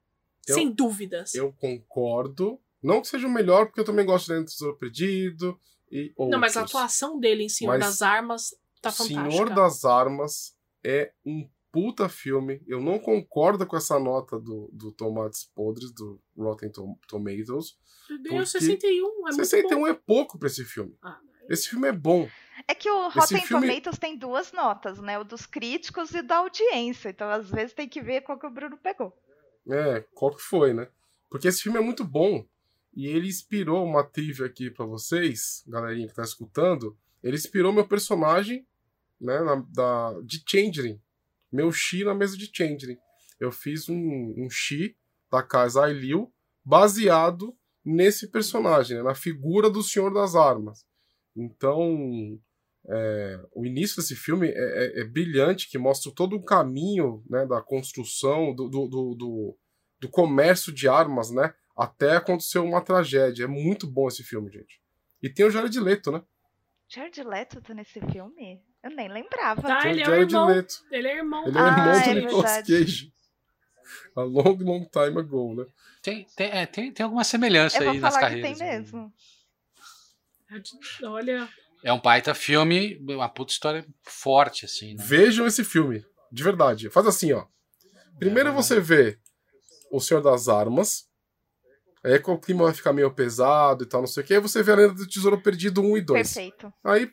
Eu- Sem dúvidas. Eu concordo. Não que seja o melhor, porque eu também gosto de Dentro do Tesouro Perdido e outros. Não, mas a atuação dele em Senhor Mas das Armas tá fantástica. Senhor das Armas é um puta filme. Eu não concordo com essa nota do, do Tomates Podres, do Rotten Tom- Tomatoes. Porque 61, é 61 muito bom. é pouco pra esse filme. Ah, Esse filme é bom. É que o Rotten filme- Tomatoes tem duas notas, né? O dos críticos e da audiência. Então, às vezes, tem que ver qual que o Bruno pegou. É, qual que foi, né? Porque esse filme é muito bom. E ele inspirou uma trivia aqui pra vocês, galerinha que tá escutando. Ele inspirou meu personagem, né, na- da, de Changeling. Meu Shi na mesa de Changeling. Eu fiz um, um Shi da casa Ailil baseado nesse personagem, né, na figura do Senhor das Armas. Então, é, o início desse filme é, é- é brilhante, que mostra todo o caminho né, da construção, do, do, do- do comércio de armas, né? Até acontecer uma tragédia. É muito bom esse filme, gente. E tem o Jared Leto, né? Jared Leto tá nesse filme? Eu nem lembrava. Tá, Tem ele é Jared irmão. Leto. Ele é irmão. Ele é o Ah, irmão do é Nicolas. Cage. A long, long time ago, né? Tem, tem, é, tem, tem alguma semelhança Eu vou aí nas falar que tem carreiras. mesmo. Olha, É um baita filme, uma puta história forte, assim, né? Vejam esse filme, de verdade. Faz assim, ó. Primeiro é você vê O Senhor das Armas. Aí o clima vai ficar meio pesado e tal, não sei o que. Aí você vê a Lenda do Tesouro Perdido 1 e 2. Perfeito. Aí,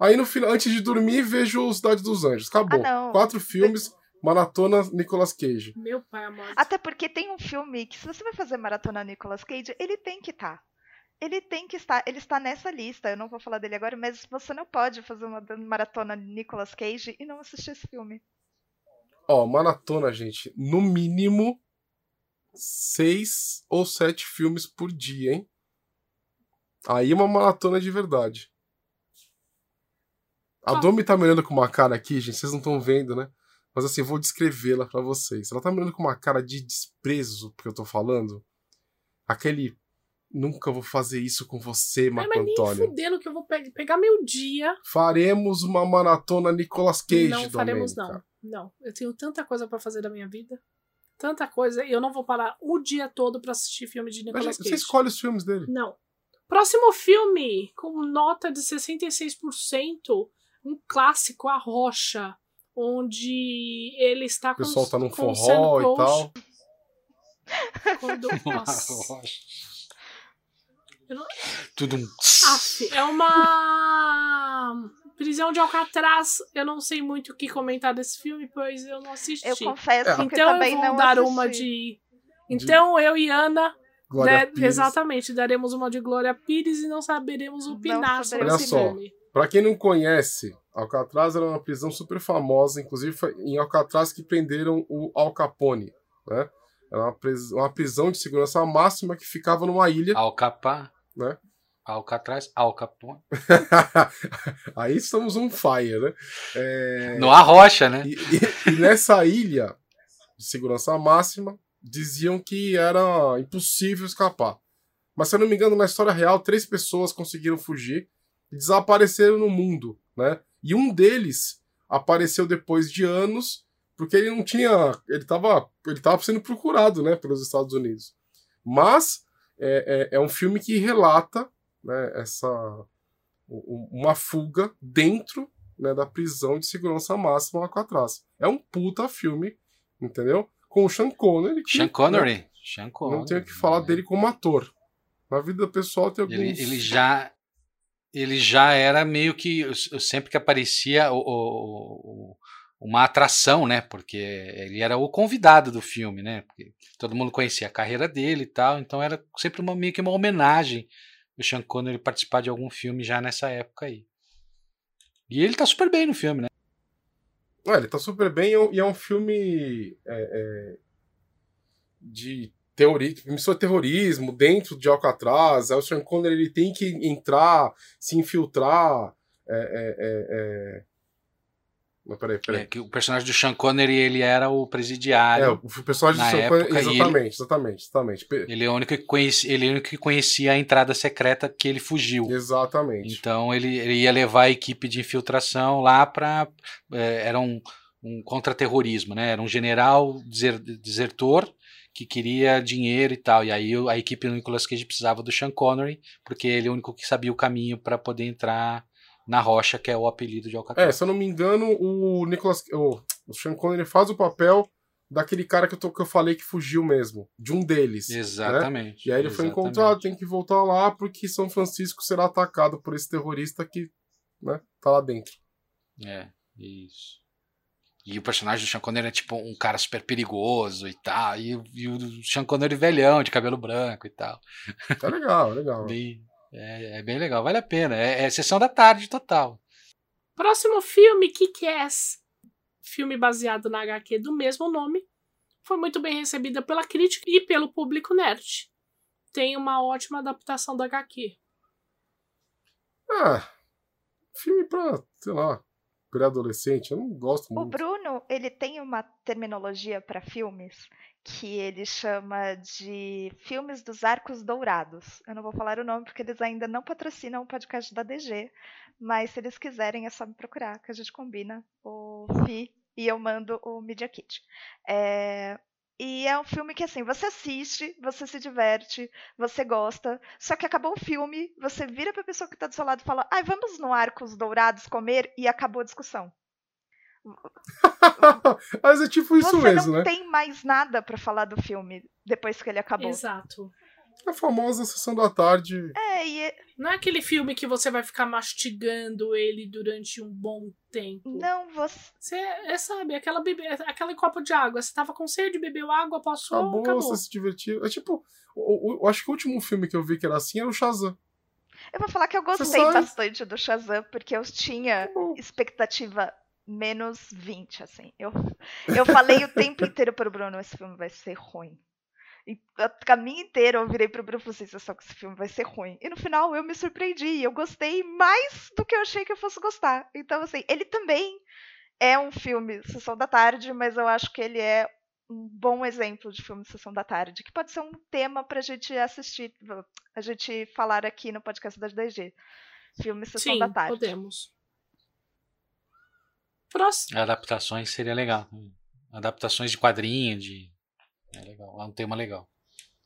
aí no final, antes de dormir, vejo Cidade dos Anjos. Acabou. Ah, Quatro filmes, maratona Nicolas Cage. Meu pai amado. Até porque tem um filme que, se você vai fazer maratona Nicolas Cage, ele tem que estar. Tá. Ele tem que estar, ele está nessa lista. Eu não vou falar dele agora, mas você não pode fazer uma maratona Nicolas Cage e não assistir esse filme. Ó, maratona, gente, no mínimo seis ou sete filmes por dia, hein? Aí é uma maratona de verdade. A Domi tá me olhando com uma cara aqui, gente, vocês não estão vendo, né? Mas assim, eu vou descrevê-la para vocês. Ela tá me olhando com uma cara de desprezo porque eu tô falando. Aquele Nunca vou fazer isso com você, Marco Ai, mas Antônio. Nem fudendo que eu vou pe pegar meu dia. Faremos uma maratona Nicolas Cage, Não faremos, não. Não. Eu tenho tanta coisa para fazer da minha vida. Tanta coisa. E eu não vou parar o dia todo para assistir filme de Nicolas mas, Cage. Você escolhe os filmes dele. Não. Próximo filme, com nota de 66%, um clássico, A Rocha, onde ele está com O pessoal tá num forró e tal. Quando, nossa. Não... Tudo um. Aff, é uma prisão de Alcatraz. Eu não sei muito o que comentar desse filme, pois eu não assisti. Eu confesso é. que então eu também eu vou não dar assisti. uma de. Então eu e Ana. Glória né, exatamente, daremos uma de Glória Pires e não saberemos opinar Não sobre Olha esse só. filme. Pra quem não conhece, Alcatraz era uma prisão super famosa, inclusive foi em Alcatraz que prenderam o Al Capone, né? Era uma, uma prisão de segurança máxima que ficava numa ilha. Alcapá. Né? Alcatraz, Alcapone. Aí estamos on fire, né? É... No Arrocha, né? E, e, e nessa ilha de segurança máxima, diziam que era impossível escapar. Mas se eu não me engano, na história real, três pessoas conseguiram fugir e desapareceram no mundo, né? E um deles apareceu depois de anos, porque ele não tinha. Ele estava ele tava sendo procurado, né, pelos Estados Unidos. Mas é, é, é um filme que relata né, essa uma fuga dentro né, da prisão de segurança máxima Alcatraz. É um puta filme, entendeu? Com o Sean Connery. Que, Sean Connery. Né, Sean Connery. Não tenho o que falar dele como ator. Na vida pessoal tem alguns... Ele, ele já ele já era meio que sempre que aparecia o, o, uma atração, né? Porque ele era o convidado do filme, né? Porque todo mundo conhecia a carreira dele e tal, então era sempre uma, meio que uma homenagem o Sean Connery participar de algum filme já nessa época aí. E ele tá super bem no filme, né? Ah, ele tá super bem e é um filme é, é, de teoria, sobre terrorismo dentro de Alcatraz. Aí o Sean Connery ele tem que entrar, se infiltrar. É, é, mas peraí, peraí. É, que o personagem do Sean Connery ele era o presidiário. É, o personagem do Sean Connery. Exatamente, ele, exatamente, exatamente. Ele é, o único que conhecia, ele é o único que conhecia a entrada secreta que ele fugiu. Exatamente. Então ele, ele ia levar a equipe de infiltração lá para. É, era um, um contra-terrorismo, né? Era um general desertor que queria dinheiro e tal. E aí a equipe do Nicolas Cage precisava do Sean Connery, porque ele é o único que sabia o caminho para poder entrar na rocha, que é o apelido de Alcatraz. É, se eu não me engano, o Nicolas. O, o Sean Connery faz o papel daquele cara que eu, tô, que eu falei que fugiu mesmo. De um deles. Exatamente. Né? E aí ele exatamente. foi encontrado, tem que voltar lá porque São Francisco será atacado por esse terrorista que né, tá lá dentro. É, isso. E o personagem do Sean Connery é tipo um cara super perigoso e tal. E, e o Sean Connery velhão, de cabelo branco e tal. Tá legal, legal. Bem, é, é, bem legal, vale a pena. É, é, sessão da tarde total. Próximo filme, Kick-Ass. Filme baseado na HQ do mesmo nome. Foi muito bem recebida pela crítica e pelo público nerd. Tem uma ótima adaptação da HQ. Ah, filme pra, sei lá, pré-adolescente. Eu não gosto muito. O Bruno, ele tem uma terminologia para filmes que ele chama de filmes dos arcos dourados. Eu não vou falar o nome porque eles ainda não patrocinam o podcast da DG, mas se eles quiserem é só me procurar, que a gente combina o FI e eu mando o Media Kit. É... E é um filme que, assim, você assiste, você se diverte, você gosta, só que acabou o filme, você vira pra pessoa que tá do seu lado e fala, ai, vamos no Arcos Dourados comer, e acabou a discussão. Mas é tipo isso você mesmo, não né? tem mais nada pra falar do filme depois que ele acabou. Exato. A famosa sessão da tarde. É, e é- Não é aquele filme que você vai ficar mastigando ele durante um bom tempo. não, você. Você é, sabe, aquela bebê, aquele copo de água. Você tava com sede, bebeu água, passou, Acabou, acabou. você se divertiu. É tipo, eu acho que o último filme que eu vi que era assim era o Shazam. Eu vou falar que eu gostei bastante do Shazam, porque eu tinha expectativa menos 20, assim. Eu, eu falei o tempo inteiro pro Bruno, esse filme vai ser ruim. E o caminho inteiro eu virei pro Bruno e falei assim, só que esse filme vai ser ruim. E no final eu me surpreendi, eu gostei mais do que eu achei que eu fosse gostar. Então, assim, ele também é um filme Sessão da Tarde, mas eu acho que ele é um bom exemplo de filme Sessão da Tarde, que pode ser um tema pra gente assistir, a gente falar aqui no podcast da DG. Filme Sessão Sim, da Tarde. podemos. Próximo. Adaptações seria legal. Adaptações de quadrinho, de. É legal, é um tema legal.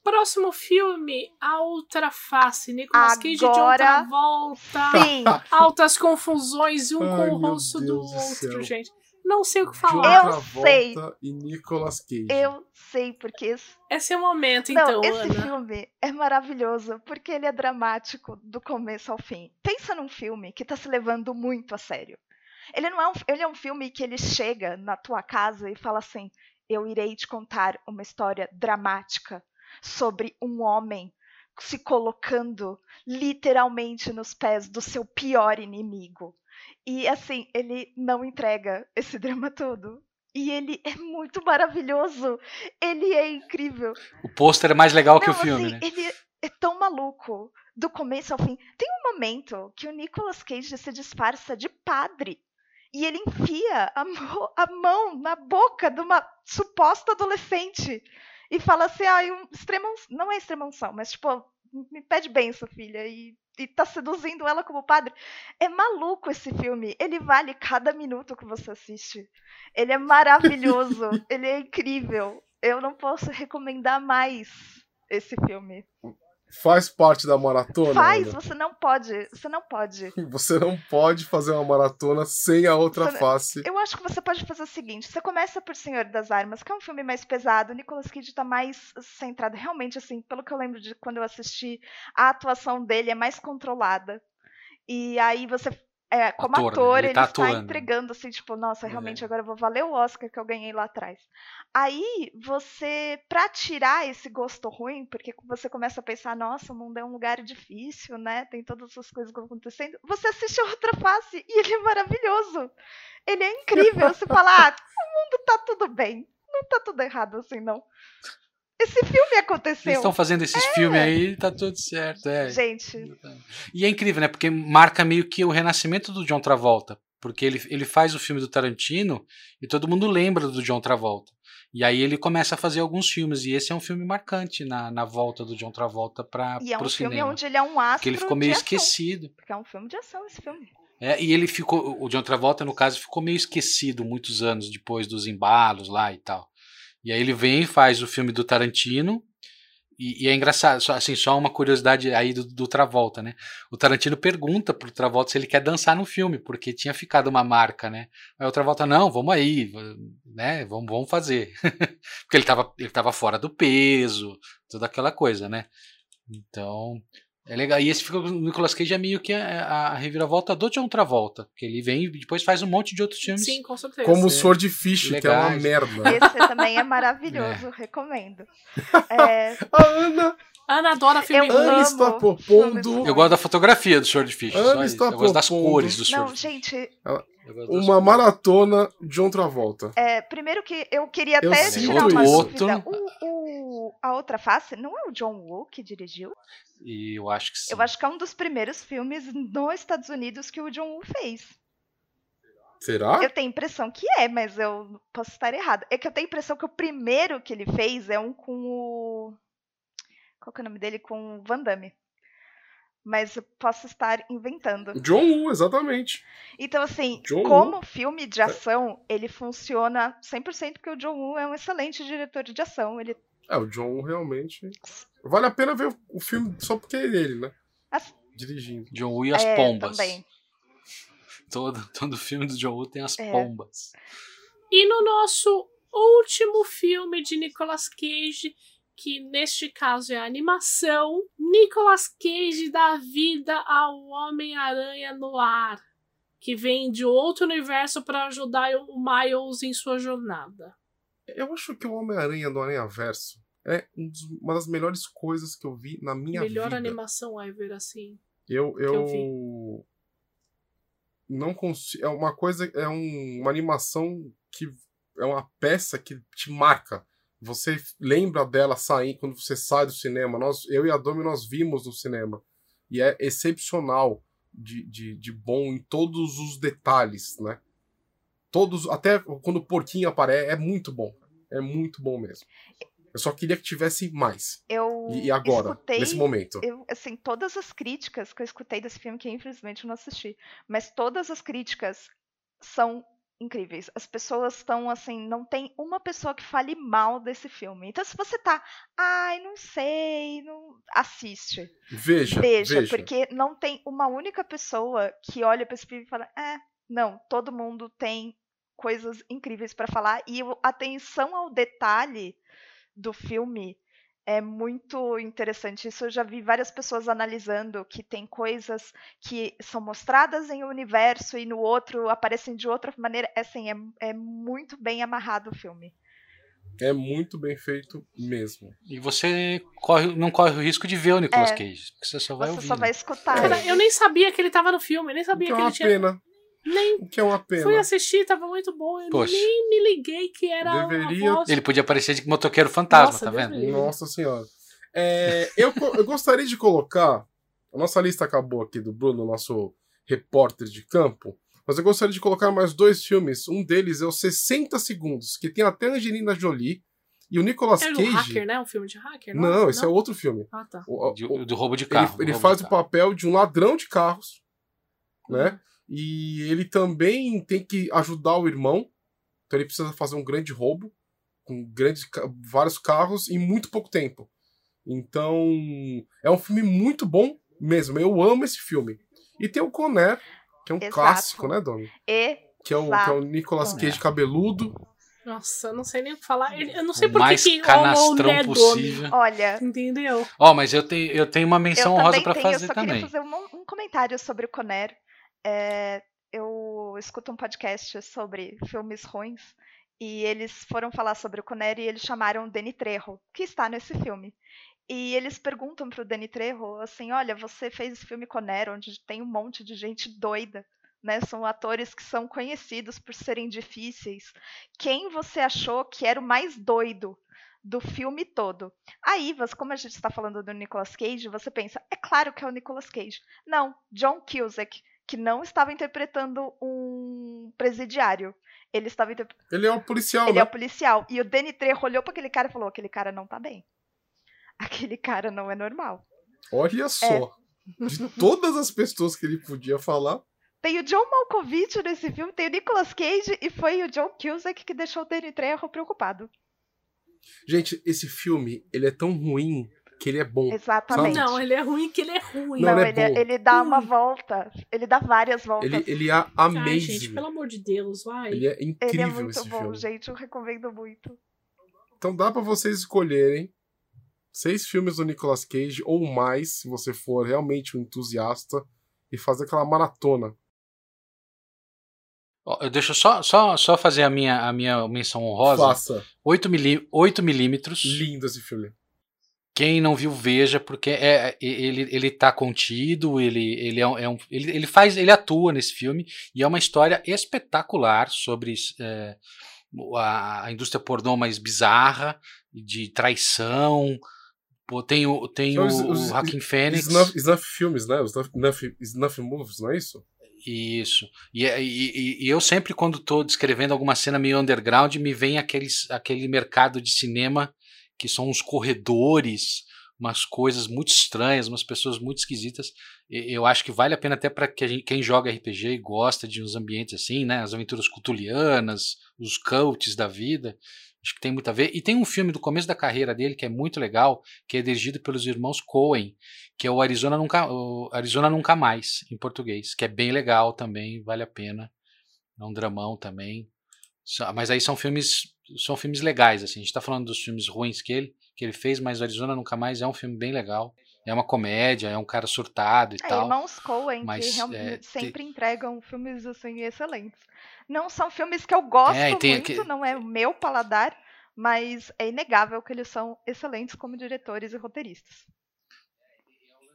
Próximo filme, A Outra Face. Nicolas Cage de Agora, outra volta. Sim, Altas confusões, um Ai, com o rosto do do outro, céu. gente. Não sei o que falar. Eu Travolta e Nicolas Cage. eu sei porque esse Esse é o momento, Não, então, esse Ana. filme é maravilhoso porque ele é dramático do começo ao fim. Pensa num filme que tá se levando muito a sério. Ele não é um, ele é um filme que ele chega na tua casa e fala assim: "Eu irei te contar uma história dramática sobre um homem se colocando literalmente nos pés do seu pior inimigo". E assim, ele não entrega esse drama todo. E ele é muito maravilhoso. Ele é incrível. O pôster é mais legal que Não, o filme, assim, né? ele é tão maluco, do começo ao fim. Tem um momento que o Nicolas Cage se disfarça de padre. E ele enfia a, a mão na boca de uma suposta adolescente. E fala assim, ah, um extrema, não é extrema unção, mas tipo, me pede benção, filha. E, e tá seduzindo ela como padre. É maluco esse filme. Ele vale cada minuto que você assiste. Ele é maravilhoso. ele é incrível. Eu não posso recomendar mais esse filme. Faz parte da maratona? Faz, Ana? você não pode. Você não pode. Você não pode fazer uma maratona sem a outra Você- face. Eu acho que você pode fazer o seguinte: você começa por Senhor das Armas, que é um filme mais pesado. O Nicolas Cage tá mais centrado. Realmente, assim, pelo que eu lembro de quando eu assisti, a atuação dele é mais controlada. E aí você. É, como Ator, né? ator, Ele ele, tá está atuando. entregando assim, tipo, nossa, realmente É. agora eu vou valer o Oscar que eu ganhei lá atrás. Aí você, pra tirar esse gosto ruim, porque você começa a pensar, nossa, o mundo é um lugar difícil, né? Tem todas essas coisas acontecendo. Você assiste a outra face e ele é maravilhoso. Ele é incrível. Você fala, ah, o mundo tá tudo bem. Não tá tudo errado assim, não. Esse filme Eles aconteceu. estão fazendo esses filmes aí tá tudo certo. É. Gente, E é incrível, né? Porque marca meio que o renascimento do John Travolta. Porque ele, ele faz o filme do Tarantino e todo mundo lembra do John Travolta. E aí ele começa a fazer alguns filmes. E esse é um filme marcante na, na volta do John Travolta para e é um o filme cinema. onde ele é um astro Porque ele ficou meio esquecido. Porque é um filme de ação esse filme. É, e ele ficou, o John Travolta, no caso, ficou meio esquecido muitos anos depois dos embalos lá e tal. E aí ele vem e faz o filme do Tarantino. E, e é engraçado, só, assim, só uma curiosidade aí do, do Travolta, né? O Tarantino pergunta pro Travolta se ele quer dançar no filme, porque tinha ficado uma marca, né? Aí o Travolta, não, vamos aí, né? Vamos, vamos fazer. porque ele tava, ele tava fora do peso, toda aquela coisa, né? Então, é legal. E esse fica, o Nicolas Cage é meio que a, a reviravolta do John Travolta, que ele vem e depois faz um monte de outros filmes. Sim, com certeza. Como o Sim. Swordfish, que é uma merda. Esse também é maravilhoso, recomendo. É, A Ana, Ana adora filme Eu. Ana está propondo Eu gosto da fotografia do Swordfish. Ana está Eu gosto das propondo- cores do não, Swordfish. gente, Eu gosto das uma cores. maratona John Travolta. é, primeiro que eu queria Eu até tirar uma isso. dúvida. O, o- a outra face não é o John Woo que dirigiu? E eu acho que sim. Eu acho que é um dos primeiros filmes nos Estados Unidos que o John Woo fez. Será? Eu tenho a impressão que é, mas eu posso estar errado. É que eu tenho a impressão que o primeiro que ele fez é um com o. Qual que é o nome dele? Com o Van Damme. Mas posso estar inventando. John Woo, exatamente. Então, assim, John como Woo. filme de ação, ele funciona 100% porque o John Woo é um excelente diretor de ação. Ele É, o John Woo realmente. Vale a pena ver o- o filme só porque é ele, né? As- Dirigindo. John Woo e as é, pombas. também. Todo, todo filme do John Woo tem as É. pombas. E no nosso último filme de Nicolas Cage, que neste caso é a animação, Nicolas Cage dá vida ao Homem-Aranha no ar, que vem de outro universo para ajudar o Miles em sua jornada. Eu acho que o Homem-Aranha do Aranha Verso é um uma das melhores coisas que eu vi na minha Melhor vida. animação ever, assim. Eu, eu eu não consigo. É uma coisa, é um- uma animação que é uma peça que te marca. Você lembra dela sair quando você sai do cinema. Nós, eu e a Domi, nós vimos no cinema. E é excepcional de, de, de bom em todos os detalhes, né? Todos, até quando o porquinho aparece, é muito bom. É muito bom mesmo. Eu só queria que tivesse mais. Eu E, agora, escutei, nesse momento. eu, assim, todas as críticas que eu escutei desse filme, que infelizmente eu não assisti, mas todas as críticas são incríveis. As pessoas estão assim, não tem uma pessoa que fale mal desse filme. Então, se você tá, ai, não sei, não assiste. Veja, Veja, veja. porque não tem uma única pessoa que olha pra esse filme e fala, é, não, todo mundo tem coisas incríveis pra falar e a atenção ao detalhe do filme é muito interessante. Isso eu já vi várias pessoas analisando que tem coisas que são mostradas em um universo e no outro aparecem de outra maneira. É, assim, é, é muito bem amarrado o filme. É muito bem feito mesmo. E você corre, não corre o risco de ver o Nicolas É. Cage. Você só vai Você ouvir. só vai escutar. Cara, eu nem sabia que ele tava no filme, eu nem sabia que é que ele uma tinha. pena. Nem O que é uma pena. fui assistir, tava muito bom. Eu Poxa. nem me liguei que era Deveria- voz. Ele podia aparecer de motoqueiro fantasma, Nossa, tá Deus vendo? Nossa senhora. É, eu, eu gostaria de colocar. A nossa lista acabou aqui do Bruno, nosso repórter de campo. Mas eu gostaria de colocar mais dois filmes. Um deles é o 60 Segundos, que tem até a Angelina Jolie e o Nicolas É Cage. hacker, né? Um filme de hacker? Não, Nossa, esse é outro filme. Ah, tá. O- De- o- do roubo de ele carro. ele roubo faz de o papel de um ladrão de carros, né? Uhum. E ele também tem que ajudar o irmão. Então ele precisa fazer um grande roubo com grandes, vários carros em muito pouco tempo. Então é um filme muito bom mesmo. Eu amo esse filme. E tem o Conner, que é um Exato. clássico, né, Domi? E Que é o, que é o Nicolas Conner. Cage cabeludo. Nossa, eu não sei nem o que falar. Eu não sei O por que mais que canastrão possível. olha, Entendeu? Ó, mas eu tenho, eu tenho uma menção honrosa também pra tenho, eu fazer só também. queria fazer um, um comentário sobre o Conner. É, eu escuto um podcast sobre filmes ruins e eles foram falar sobre o Conner e eles chamaram o Danny Trejo, que está nesse filme. E eles perguntam pro Danny Trejo assim, olha, você fez esse filme Conner, onde tem um monte de gente doida, né? São atores que são conhecidos por serem difíceis. Quem você achou que era o mais doido do filme todo? Aí, como a gente está falando do Nicolas Cage, você pensa, é claro que é o Nicolas Cage. Não, John Cusack, que não estava interpretando um presidiário. Ele estava interpre- Ele é o policial, ele é né? o policial. E o Danny Trejo olhou para aquele cara e falou: aquele cara não tá bem. Aquele cara não é normal. Olha só. De todas as pessoas que ele podia falar, Tem o John Malkovich nesse filme, tem o Nicolas Cage e foi o John Cusack que deixou o Danny Trejo preocupado. Gente, esse filme, ele é tão ruim que ele é bom. Exatamente. Não, ele é ruim que ele é ruim. Não, Não, ele é ele, bom. ele dá uma Hum. volta. Ele dá várias voltas. Ele, ele é Ai, amazing. gente, pelo amor de Deus, vai. Ele é Ele incrível é muito esse bom, filme. gente. Eu recomendo muito. Então dá pra vocês escolherem seis filmes do Nicolas Cage ou mais, se você for realmente um entusiasta, e fazer aquela maratona. Eu deixo só, só, só fazer a minha, a minha menção honrosa. Faça. 8, milí 8 milímetros. Lindo esse filme. Quem não viu, veja, porque é, é- ele, ele tá contido, ele, ele, é um, é um- ele, ele faz, ele atua nesse filme, e é uma história espetacular sobre é, a, a indústria pornô mais bizarra, de traição. Pô, tem o, tem São o, os- o Joaquin Phoenix. Snuff, snuff filmes, né? Os Snuff, snuff, movies, não é isso? Isso. E, é- e- e- e eu sempre, quando estou descrevendo alguma cena meio underground, me vem aqueles, aquele mercado de cinema que são os corredores, umas coisas muito estranhas, umas pessoas muito esquisitas. Eu acho que vale a pena até para quem joga RPG e gosta de uns ambientes assim, né? As aventuras cutulianas, os cults da vida. Acho que tem muito a ver. E tem um filme do começo da carreira dele que é muito legal, que é dirigido pelos irmãos Coen, que é o Arizona Nunca, o Arizona Nunca Mais, em português, que é bem legal também, vale a pena. É um dramão também. Mas aí são filmes são filmes legais, assim. A gente tá falando dos filmes ruins que ele, que ele fez, mas Arizona Nunca Mais é um filme bem legal. É uma comédia, é um cara surtado e é, tal. Irmãos Coen, mas, que é, sempre te... entregam filmes assim excelentes. Não são filmes que eu gosto é, muito, não é o meu paladar, mas é inegável que eles são excelentes como diretores e roteiristas.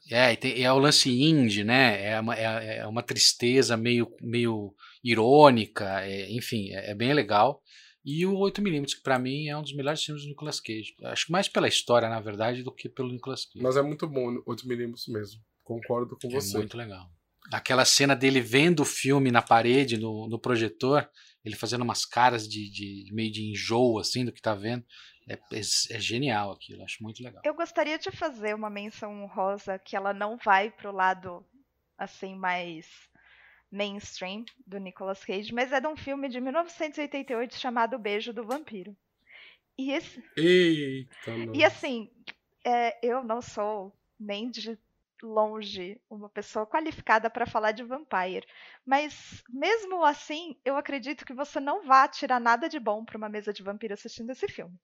É, tem, é o lance indie, né? É uma, é, é uma tristeza meio, meio irônica, é, enfim, é, é, bem legal. E o 8mm, que pra mim é um dos melhores filmes do Nicolas Cage. Acho que mais pela história, na verdade, do que pelo Nicolas Cage. Mas é muito bom o 8mm mesmo. Concordo com é você. É muito legal. Aquela cena dele vendo o filme na parede, no, no projetor, ele fazendo umas caras de, de meio de enjoo, assim, do que tá vendo. É, é, é, genial aquilo, acho muito legal. Eu gostaria de fazer uma menção rosa que ela não vai pro lado assim mais mainstream do Nicolas Cage, mas é de um filme de 1988 chamado Beijo do Vampiro. E esse Eita, E assim, é, eu não sou nem de longe uma pessoa qualificada para falar de Vampire. Mas mesmo assim, eu acredito que você não vá tirar nada de bom para uma mesa de vampiro assistindo esse filme.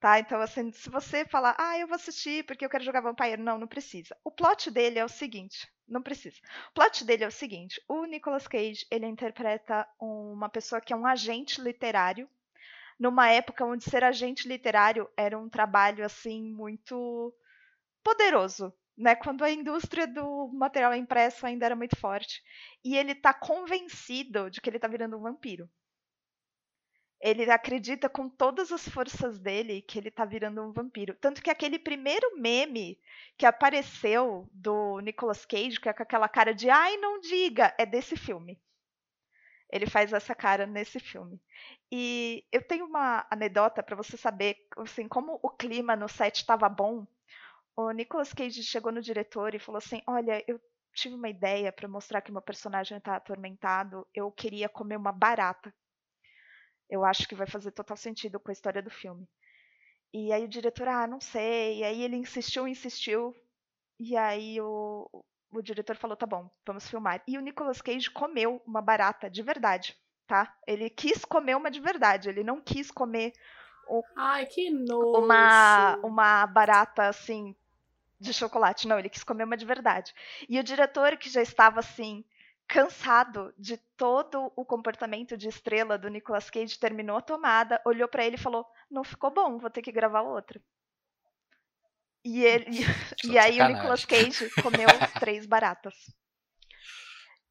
Tá? Então, assim, se você falar, ah, eu vou assistir porque eu quero jogar Vampire, não, não precisa. O plot dele é o seguinte, não precisa. O plot dele é o seguinte, o Nicolas Cage, ele interpreta uma pessoa que é um agente literário, numa época onde ser agente literário era um trabalho, assim, muito poderoso, né, quando a indústria do material impresso ainda era muito forte. E ele está convencido de que ele está virando um vampiro. Ele acredita com todas as forças dele que ele está virando um vampiro. Tanto que aquele primeiro meme que apareceu do Nicolas Cage, que é com aquela cara de ai, não diga, é desse filme. Ele faz essa cara nesse filme. E eu tenho uma anedota para você saber assim, como o clima no set estava bom o Nicolas Cage chegou no diretor e falou assim: Olha, eu tive uma ideia para mostrar que meu personagem está atormentado. Eu queria comer uma barata. Eu acho que vai fazer total sentido com a história do filme. E aí o diretor, ah, não sei. E aí ele insistiu, insistiu. E aí o, o diretor falou: tá bom, vamos filmar. E o Nicolas Cage comeu uma barata de verdade, tá? Ele quis comer uma de verdade. Ele não quis comer o, Ai, que nojo. Uma, uma barata assim de chocolate. Não, ele quis comer uma de verdade. E o diretor, que já estava assim, cansado de todo o comportamento de estrela do Nicolas Cage, terminou a tomada, olhou para ele e falou: Não ficou bom, vou ter que gravar outra. E, ele, e aí o Nicolas Cage comeu três baratas.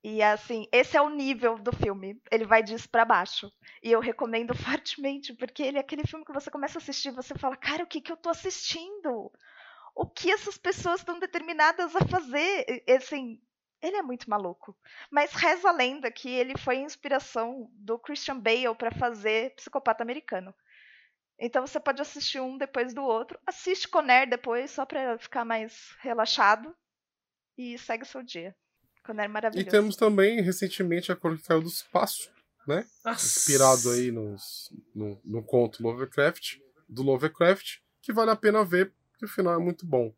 E assim, esse é o nível do filme. Ele vai disso para baixo. E eu recomendo fortemente, porque ele é aquele filme que você começa a assistir e você fala: Cara, o que, que eu tô assistindo? o que essas pessoas estão determinadas a fazer. E, assim, ele é muito maluco. Mas reza a lenda que ele foi a inspiração do Christian Bale para fazer Psicopata Americano. Então você pode assistir um depois do outro. Assiste Conner depois, só para ficar mais relaxado. E segue o seu dia. Conner é maravilhoso. E temos também, recentemente, a cor que caiu do espaço, né? Nossa. Inspirado aí nos, no, no conto Lovecraft, do Lovecraft, que vale a pena ver que o final é muito bom.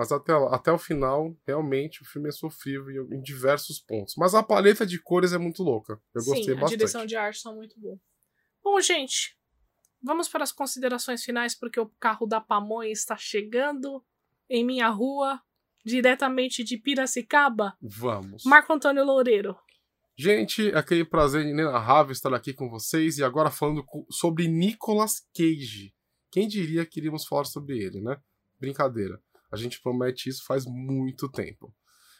Mas até, até o final, realmente, o filme é sofrível em diversos pontos. Mas a paleta de cores é muito louca. Eu Sim, gostei bastante. a direção de arte são muito boa. Bom, gente, vamos para as considerações finais, porque o carro da Pamonha está chegando em minha rua, diretamente de Piracicaba. Vamos. Marco Antônio Loureiro. Gente, aquele prazer inenarrável estar aqui com vocês e agora falando sobre Nicolas Cage. Quem diria que iríamos falar sobre ele, né? Brincadeira. A gente promete isso faz muito tempo.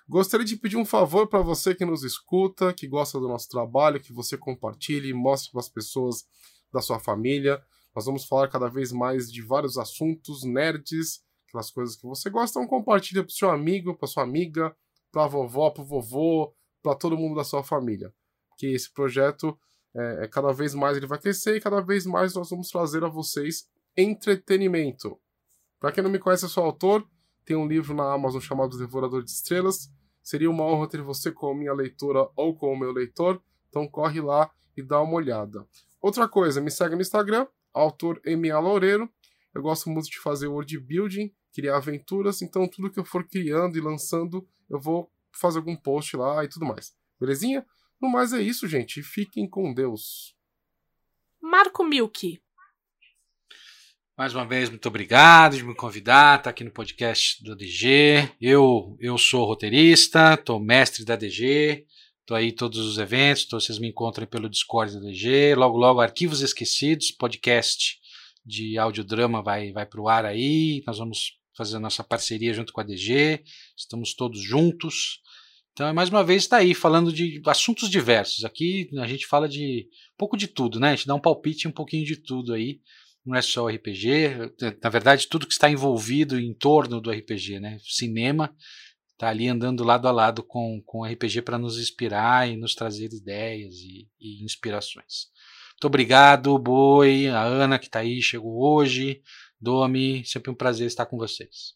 Gostaria de pedir um favor para você que nos escuta, que gosta do nosso trabalho, que você compartilhe mostre para as pessoas da sua família. Nós vamos falar cada vez mais de vários assuntos nerds, aquelas coisas que você gosta. Então compartilhe para o seu amigo, para sua amiga, para a vovó, para o vovô, para todo mundo da sua família. Que esse projeto é, é, cada vez mais ele vai crescer e cada vez mais nós vamos trazer a vocês entretenimento. Para quem não me conhece, eu sou autor, tem um livro na Amazon chamado Devorador de Estrelas. Seria uma honra ter você como minha leitora ou como meu leitor, então corre lá e dá uma olhada. Outra coisa, me segue no Instagram, autor MA Loureiro. Eu gosto muito de fazer world building, criar aventuras, então tudo que eu for criando e lançando, eu vou fazer algum post lá e tudo mais. Belezinha? No mais é isso, gente. Fiquem com Deus. Marco Milk. Mais uma vez, muito obrigado de me convidar, estar tá aqui no podcast do DG. Eu, eu sou roteirista, estou mestre da DG, estou aí todos os eventos, então vocês me encontram pelo Discord da DG. Logo, logo, Arquivos Esquecidos, podcast de audiodrama vai, vai para o ar aí. Nós vamos fazer a nossa parceria junto com a DG, estamos todos juntos. Então, mais uma vez, está aí falando de assuntos diversos. Aqui a gente fala de um pouco de tudo, né? A gente dá um palpite um pouquinho de tudo aí não é só o RPG, na verdade, tudo que está envolvido em torno do RPG, né? Cinema está ali andando lado a lado com, com o RPG para nos inspirar e nos trazer ideias e, e inspirações. Muito obrigado, Boi, a Ana que está aí, chegou hoje, Domi, sempre um prazer estar com vocês.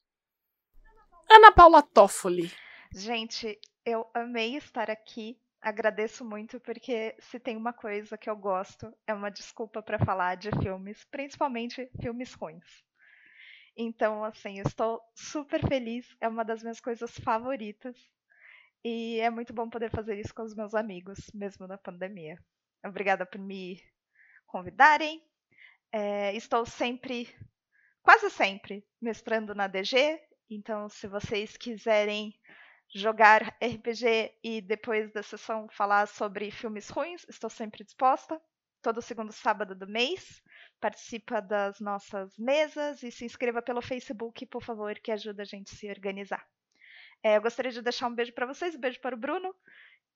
Ana Paula Toffoli. Gente, eu amei estar aqui agradeço muito porque se tem uma coisa que eu gosto é uma desculpa para falar de filmes, principalmente filmes ruins. Então, assim, eu estou super feliz, é uma das minhas coisas favoritas. E é muito bom poder fazer isso com os meus amigos, mesmo na pandemia. Obrigada por me convidarem. É, estou sempre, quase sempre, mestrando na DG. Então, se vocês quiserem jogar RPG e depois da sessão falar sobre filmes ruins, estou sempre disposta. Todo segundo sábado do mês. Participa das nossas mesas e se inscreva pelo Facebook, por favor, que ajuda a gente a se organizar. É, eu gostaria de deixar um beijo para vocês, um beijo para o Bruno,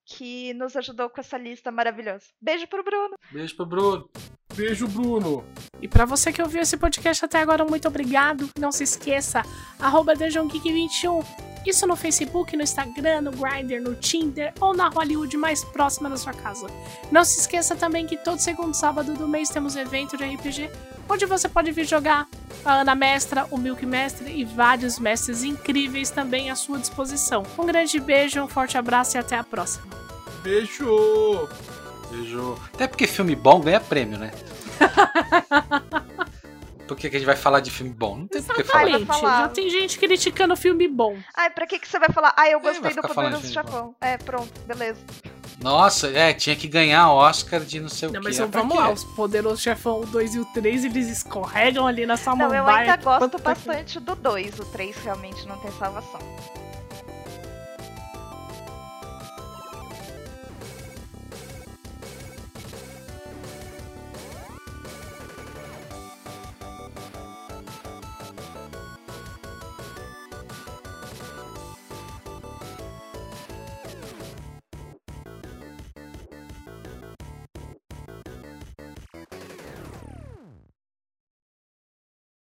que nos ajudou com essa lista maravilhosa. Beijo para o Bruno. Beijo para o Bruno. Beijo, Bruno. E para você que ouviu esse podcast até agora, muito obrigado. Não se esqueça, arroba 21 isso no Facebook, no Instagram, no Grindr, no Tinder ou na Hollywood mais próxima da sua casa. Não se esqueça também que todo segundo sábado do mês temos evento de RPG, onde você pode vir jogar a Ana Mestra, o Milk Mestre e vários mestres incríveis também à sua disposição. Um grande beijo, um forte abraço e até a próxima. Beijo! Beijo. Até porque filme bom ganha prêmio, né? Por que, que a gente vai falar de filme bom? Não tem por que falar. falar. Já tem gente criticando filme bom. Ai, pra que, que você vai falar? Ah, eu gostei do Poderoso do Japão. É, pronto, beleza. Nossa, é, tinha que ganhar Oscar de não sei não, o quê. Mas é vamos lá, os Poderosos Chefão 2 e o 3, eles escorregam ali na samambaia. Não, eu ainda gosto bastante do 2, o 3 realmente não tem salvação.